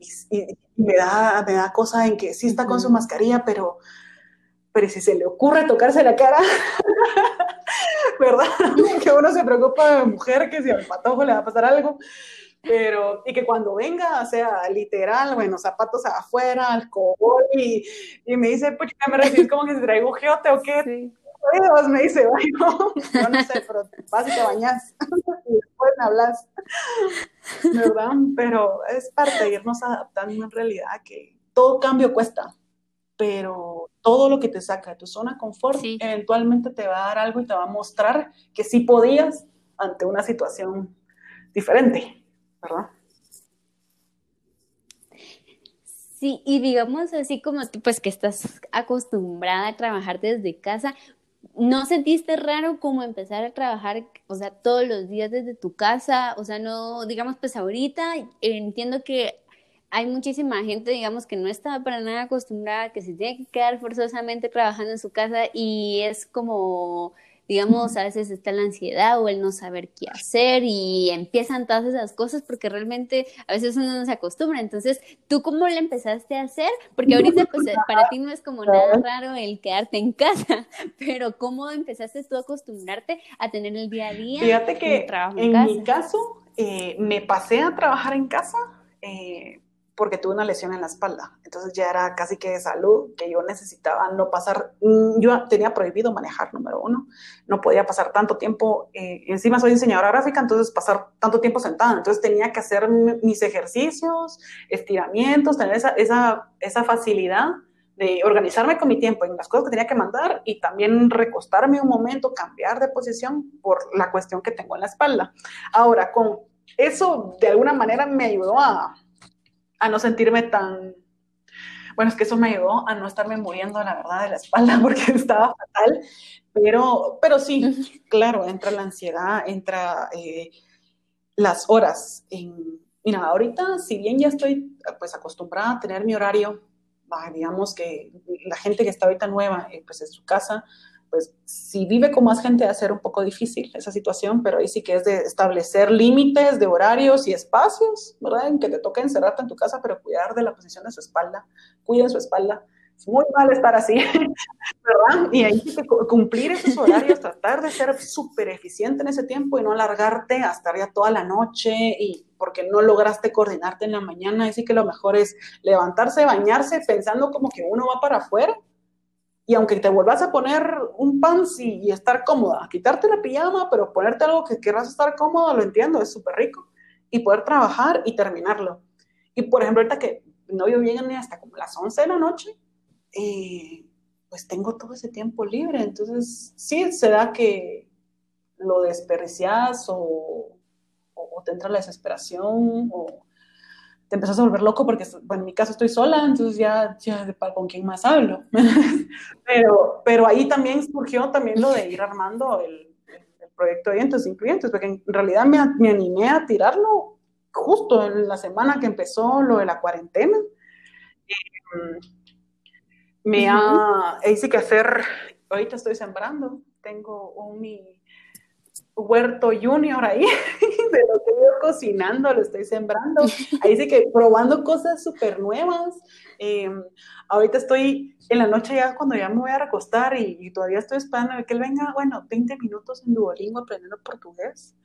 me, da, me da cosa en que sí está con su mascarilla, pero, pero si se le ocurre tocarse la cara, [laughs] ¿verdad? [laughs] que uno se preocupa de mujer, que si al patojo le va a pasar algo, pero, y que cuando venga, o sea, literal, bueno, zapatos afuera, alcohol, y, y me dice, pues, me recibes como que si traigo geote o qué, me dice, bueno, yo no sé, pero vas y te bañas [laughs] y después me hablas, ¿verdad? Pero es parte de irnos adaptando en realidad que todo cambio cuesta, pero todo lo que te saca de tu zona de confort eventualmente te va a dar algo y te va a mostrar que sí podías ante una situación diferente, ¿verdad? Sí, y digamos así como tú, pues que estás acostumbrada a trabajar desde casa, ¿No sentiste raro como empezar a trabajar, o sea, todos los días desde tu casa? O sea, no, digamos, pues ahorita entiendo que hay muchísima gente, digamos, que no está para nada acostumbrada, que se tiene que quedar forzosamente trabajando en su casa y es como digamos, a veces está la ansiedad o el no saber qué hacer y empiezan todas esas cosas porque realmente a veces uno no se acostumbra. Entonces, ¿tú cómo le empezaste a hacer? Porque ahorita, pues, para ti no es como nada raro el quedarte en casa, [laughs] pero ¿cómo empezaste tú a acostumbrarte a tener el día a día? Fíjate que en, mi caso, eh, me pasé a trabajar en casa. Eh, porque tuve una lesión en la espalda. Entonces ya era casi que de salud, que yo necesitaba no pasar, mm, yo tenía prohibido manejar, número uno, no podía pasar tanto tiempo, eh, encima soy diseñadora gráfica, entonces pasar tanto tiempo sentada, entonces tenía que hacer mis ejercicios, estiramientos, tener esa, esa, esa facilidad de organizarme con mi tiempo en las cosas que tenía que mandar y también recostarme un momento, cambiar de posición por la cuestión que tengo en la espalda. Ahora, con eso de alguna manera me ayudó a, a no sentirme tan... Bueno, es que eso me ayudó a no estarme muriendo, la verdad, de la espalda [laughs] porque estaba fatal, pero, pero sí, claro, entra la ansiedad, entra eh, las horas. En, mira, ahorita, si bien ya estoy pues acostumbrada a tener mi horario, digamos que la gente que está ahorita nueva, eh, pues en su casa, pues si vive con más gente va a ser un poco difícil esa situación, pero ahí sí que es de establecer límites de horarios y espacios, ¿verdad? En que te toca encerrarte en tu casa, pero cuidar de la posición de su espalda, cuiden su espalda. Es muy mal estar así, [laughs] ¿verdad? Y ahí sí que cumplir esos horarios, [laughs] tratar de ser súper eficiente en ese tiempo y no alargarte hasta ya toda la noche y porque no lograste coordinarte en la mañana. Ahí sí que lo mejor es levantarse, bañarse, pensando como que uno va para afuera y aunque te vuelvas a poner un pants y, estar cómoda, quitarte la pijama, pero ponerte algo que quieras estar cómodo, lo entiendo, es súper rico. Y poder trabajar y terminarlo. Y por ejemplo, ahorita que no yo ni hasta como las 11 de la noche, eh, pues tengo todo ese tiempo libre. Entonces, sí, se da que lo desperdicias o, o te entra la desesperación o te empezás a volver loco porque, bueno, en mi caso estoy sola, entonces ya, ya con quién más hablo. [laughs] pero, pero ahí también surgió también lo de ir armando el, el proyecto de eventos incluyentes, porque en realidad me, me, animé a tirarlo justo en la semana que empezó lo de la cuarentena. Eh, me ha, hice que hacer, ahorita estoy sembrando, tengo un mi huerto junior ahí, [laughs] de lo que yo cocinando, lo estoy sembrando. Ahí sí que probando cosas súper nuevas. Em, ahorita estoy en la noche ya cuando ya me voy a recostar y, todavía estoy esperando que él venga, bueno, 20 minutos en Duolingo aprendiendo portugués,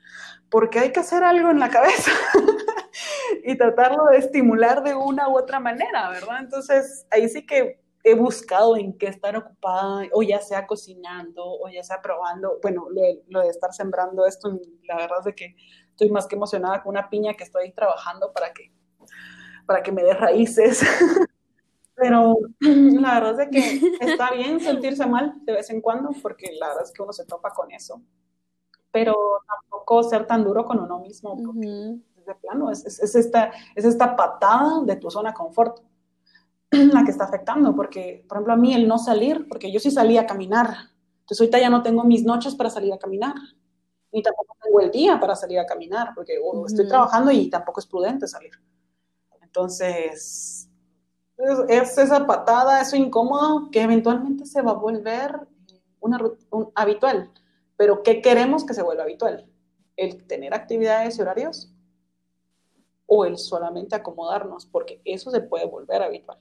porque hay que hacer algo en la cabeza [laughs] y tratarlo de estimular de una u otra manera, ¿verdad? Entonces, ahí sí que he buscado en qué estar ocupada, o ya sea cocinando, o ya sea probando, bueno, lo, de estar sembrando esto, la verdad es de que estoy más que emocionada con una piña que estoy trabajando para que, para que me dé raíces. [laughs] Pero [clears throat] la verdad es de que está bien sentirse mal de vez en cuando, porque la verdad es que uno se topa con eso. Pero tampoco ser tan duro con uno mismo, porque de plano es, es, esta, es esta patada de tu zona de confort [clears throat] la que está afectando, porque, por ejemplo, a mí el no salir, porque yo sí salía a caminar, entonces ahorita ya no tengo mis noches para salir a caminar, ni tampoco tengo el día para salir a caminar, porque estoy trabajando y tampoco es prudente salir. Entonces, es, esa patada, eso incómodo, que eventualmente se va a volver una, un, habitual. Pero ¿qué queremos que se vuelva habitual? ¿El tener actividades y horarios? ¿O el solamente acomodarnos? Porque eso se puede volver habitual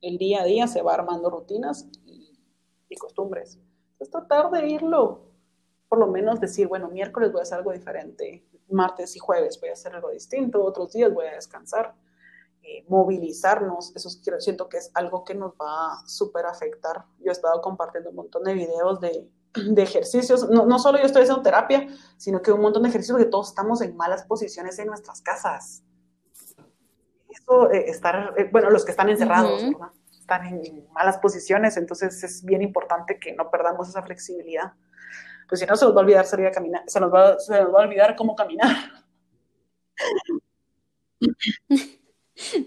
el día a día se va armando rutinas y, costumbres. Es tratar de irlo, por lo menos decir, bueno, miércoles voy a hacer algo diferente, martes y jueves voy a hacer algo distinto, otros días voy a descansar, eh, movilizarnos, eso siento que es algo que nos va a súper afectar. Yo he estado compartiendo un montón de videos de, de ejercicios, no, no, solo yo estoy haciendo terapia, sino que un montón de ejercicios que todos estamos en malas posiciones en nuestras casas. Eh, estar, eh, bueno, los que están encerrados, Están en malas posiciones, entonces es bien importante que no perdamos esa flexibilidad. Pues si no, se nos va a olvidar salir a caminar, se nos va, se nos va a olvidar cómo caminar. [laughs]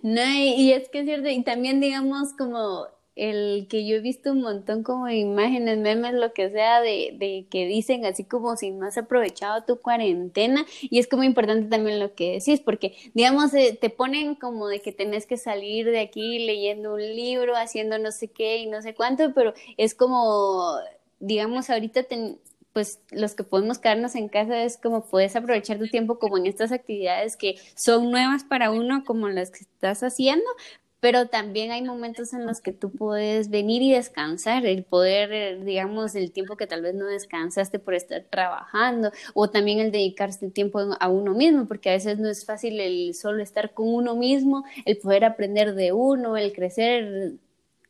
No, y es que es cierto, y también digamos como el que yo he visto un montón como imágenes, memes, lo que sea, de, de, que dicen así como si no has aprovechado tu cuarentena. Y es como importante también lo que decís, porque digamos, eh, te ponen como de que tenés que salir de aquí leyendo un libro, haciendo no sé qué y no sé cuánto, pero es como, digamos, ahorita pues los que podemos quedarnos en casa es como puedes aprovechar tu tiempo como en estas actividades que son nuevas para uno, como las que estás haciendo, pero también hay momentos en los que tú puedes venir y descansar, el poder, eh, digamos, el tiempo que tal vez no descansaste por estar trabajando, o también el dedicarse el tiempo a uno mismo, porque a veces no es fácil el solo estar con uno mismo, el poder aprender de uno, el crecer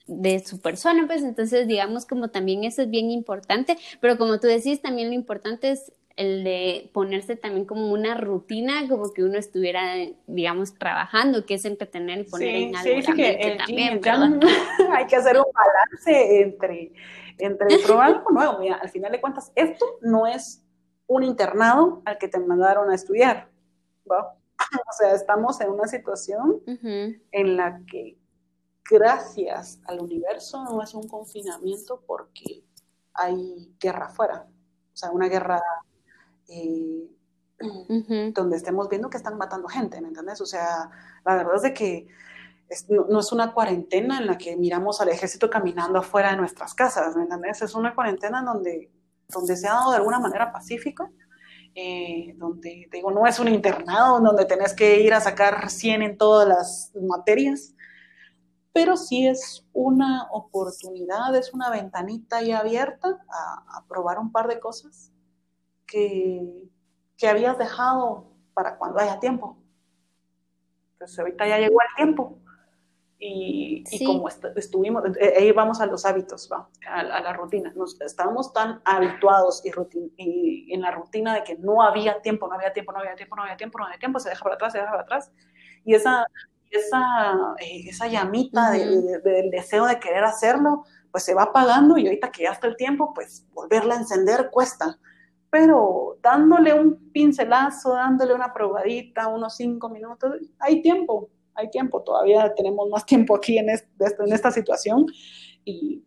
de su persona, pues entonces digamos como también eso es bien importante, pero como tú decís, también lo importante es el de ponerse también como una rutina, como que uno estuviera, digamos, trabajando, que es entretener y poner en algo sí, que también, [laughs] hay que hacer un balance entre, entre [laughs] probar algo nuevo. Mira, al final de cuentas, esto no es un internado al que te mandaron a estudiar, [laughs] O sea, estamos en una situación en la que gracias al universo no es un confinamiento porque hay guerra afuera. O sea, una guerra eh, [clears throat] donde estemos viendo que están matando gente, ¿me entiendes? O sea, la verdad es de que no, es una cuarentena en la que miramos al ejército caminando afuera de nuestras casas, ¿me entiendes? Es una cuarentena en donde, donde se ha dado de alguna manera pacífico, eh, donde, digo, no es un internado donde tenés que ir a sacar 100 en todas las materias, pero sí es una oportunidad, es una ventanita ahí abierta a, a probar un par de cosas que, que habías dejado para cuando haya tiempo. Entonces ahorita ya llegó el tiempo. Y, y como estuvimos, eh, ahí vamos a los hábitos, ¿va? A, la rutina. Nos estábamos tan habituados y, y, en la rutina de que no había tiempo, no había tiempo, no había tiempo, no había tiempo, no había tiempo, se deja para atrás, se deja para atrás. Y esa, esa, eh, esa llamita del deseo de querer hacerlo, pues se va apagando y ahorita que ya está el tiempo, pues volverla a encender cuesta pero dándole un pincelazo, dándole una probadita, unos cinco minutos, hay tiempo, hay tiempo, todavía tenemos más tiempo aquí en, en esta situación y,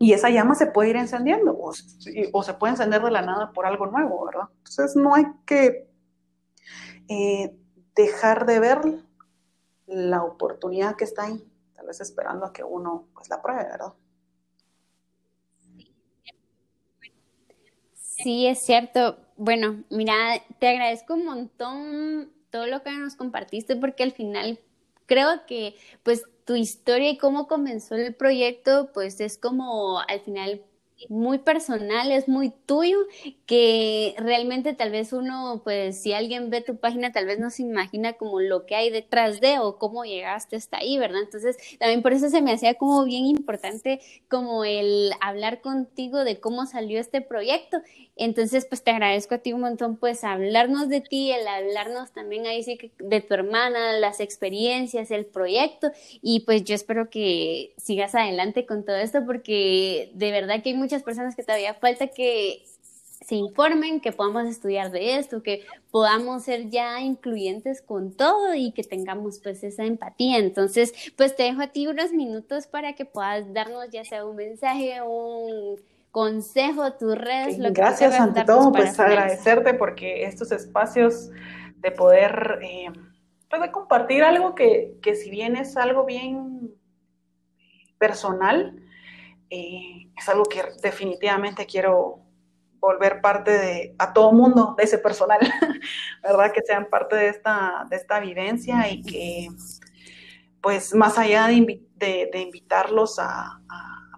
esa llama se puede ir encendiendo o, o, se puede encender de la nada por algo nuevo, ¿verdad? Entonces no hay que eh, dejar de ver la oportunidad que está ahí, tal vez esperando a que uno pues la pruebe, ¿verdad? Sí, es cierto. Bueno, mira, te agradezco un montón todo lo que nos compartiste porque al final creo que pues tu historia y cómo comenzó el proyecto pues es como al final muy personal, es muy tuyo, que realmente tal vez uno, pues si alguien ve tu página, tal vez no se imagina como lo que hay detrás de o cómo llegaste hasta ahí, ¿verdad? Entonces, también por eso se me hacía como bien importante como el hablar contigo de cómo salió este proyecto. Entonces, pues te agradezco a ti un montón, pues hablarnos de ti, el hablarnos también ahí sí de tu hermana, las experiencias, el proyecto, y pues yo espero que sigas adelante con todo esto porque de verdad que hay muchas personas que todavía falta que se informen, que podamos estudiar de esto, que podamos ser ya incluyentes con todo y que tengamos pues esa empatía. Entonces, pues te dejo a ti unos minutos para que puedas darnos ya sea un mensaje, un consejo, tus redes. Lo Gracias ante todo, pues agradecerte porque estos espacios de poder, eh, pues de compartir algo que, que si bien es algo bien personal, eh, es algo que definitivamente quiero volver parte de, a todo mundo, de ese personal, [laughs] ¿verdad? Que sean parte de esta, de esta vivencia y que, pues, más allá de, de, invitarlos a,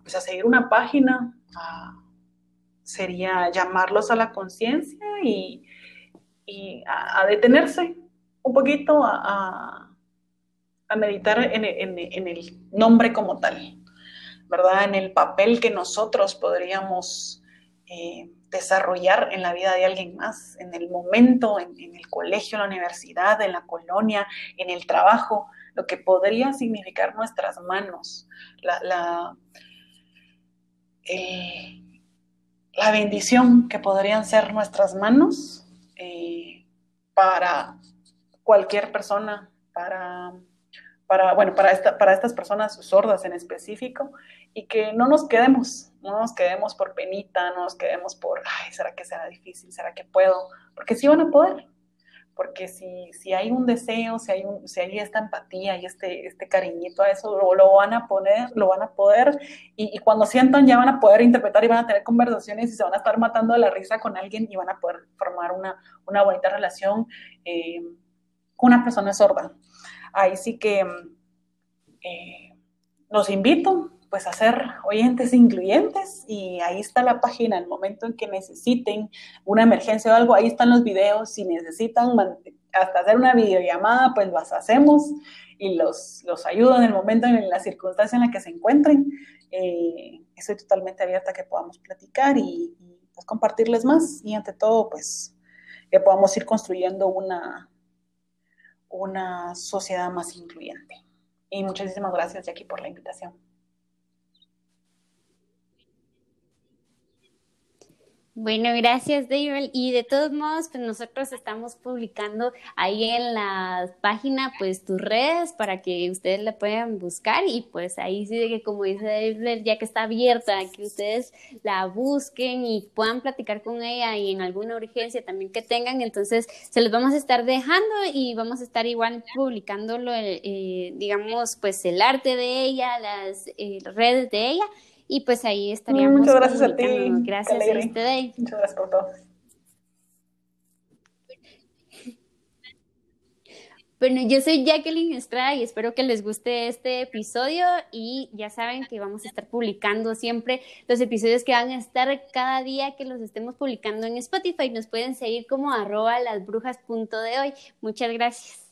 pues, a, seguir una página, sería llamarlos a la conciencia y, y a, detenerse un poquito a, meditar en, el nombre como tal. En el papel que nosotros podríamos eh, desarrollar en la vida de alguien más, en el momento, en, el colegio, la universidad, en la colonia, en el trabajo, lo que podría significar nuestras manos, la, la, la bendición que podrían ser nuestras manos eh, para cualquier persona, para para, bueno, para, esta, para estas personas sordas en específico, y que no nos quedemos, no nos quedemos por penita, no nos quedemos por, ay, ¿será que será difícil? ¿Será que puedo? Porque sí van a poder, porque si, si hay un deseo, si hay, un, si hay esta empatía y este, este cariñito a eso, lo, lo van a poner, lo van a poder, y, cuando sientan ya van a poder interpretar y van a tener conversaciones y se van a estar matando de la risa con alguien y van a poder formar una, una bonita relación eh, con una persona sorda ahí sí que eh, los invito pues a ser oyentes incluyentes y ahí está la página, el momento en que necesiten una emergencia o algo, ahí están los videos, si necesitan hasta hacer una videollamada, pues las hacemos y los, los ayudo en el momento, en la circunstancia en la que se encuentren. Eh, estoy totalmente abierta a que podamos platicar y, y pues, compartirles más y ante todo, pues que podamos ir construyendo una, una sociedad más incluyente. Y muchísimas gracias, Jackie, por la invitación. Bueno, gracias, David. Y de todos modos, pues nosotros estamos publicando ahí en la página, pues tus redes para que ustedes la puedan buscar. Y pues ahí sí de que como dice David, ya que está abierta, que ustedes la busquen y puedan platicar con ella y en alguna urgencia también que tengan, entonces se los vamos a estar dejando y vamos a estar igual publicándolo, eh, digamos, pues el arte de ella, las eh, redes de ella y pues ahí estaríamos. Muchas gracias a ti. Gracias a usted. Muchas gracias por todo. Bueno, yo soy Jacqueline Estrada y espero que les guste este episodio y ya saben que vamos a estar publicando siempre los episodios que van a estar cada día que los estemos publicando en Spotify. Nos pueden seguir como arroba lasbrujas.de hoy. Muchas gracias.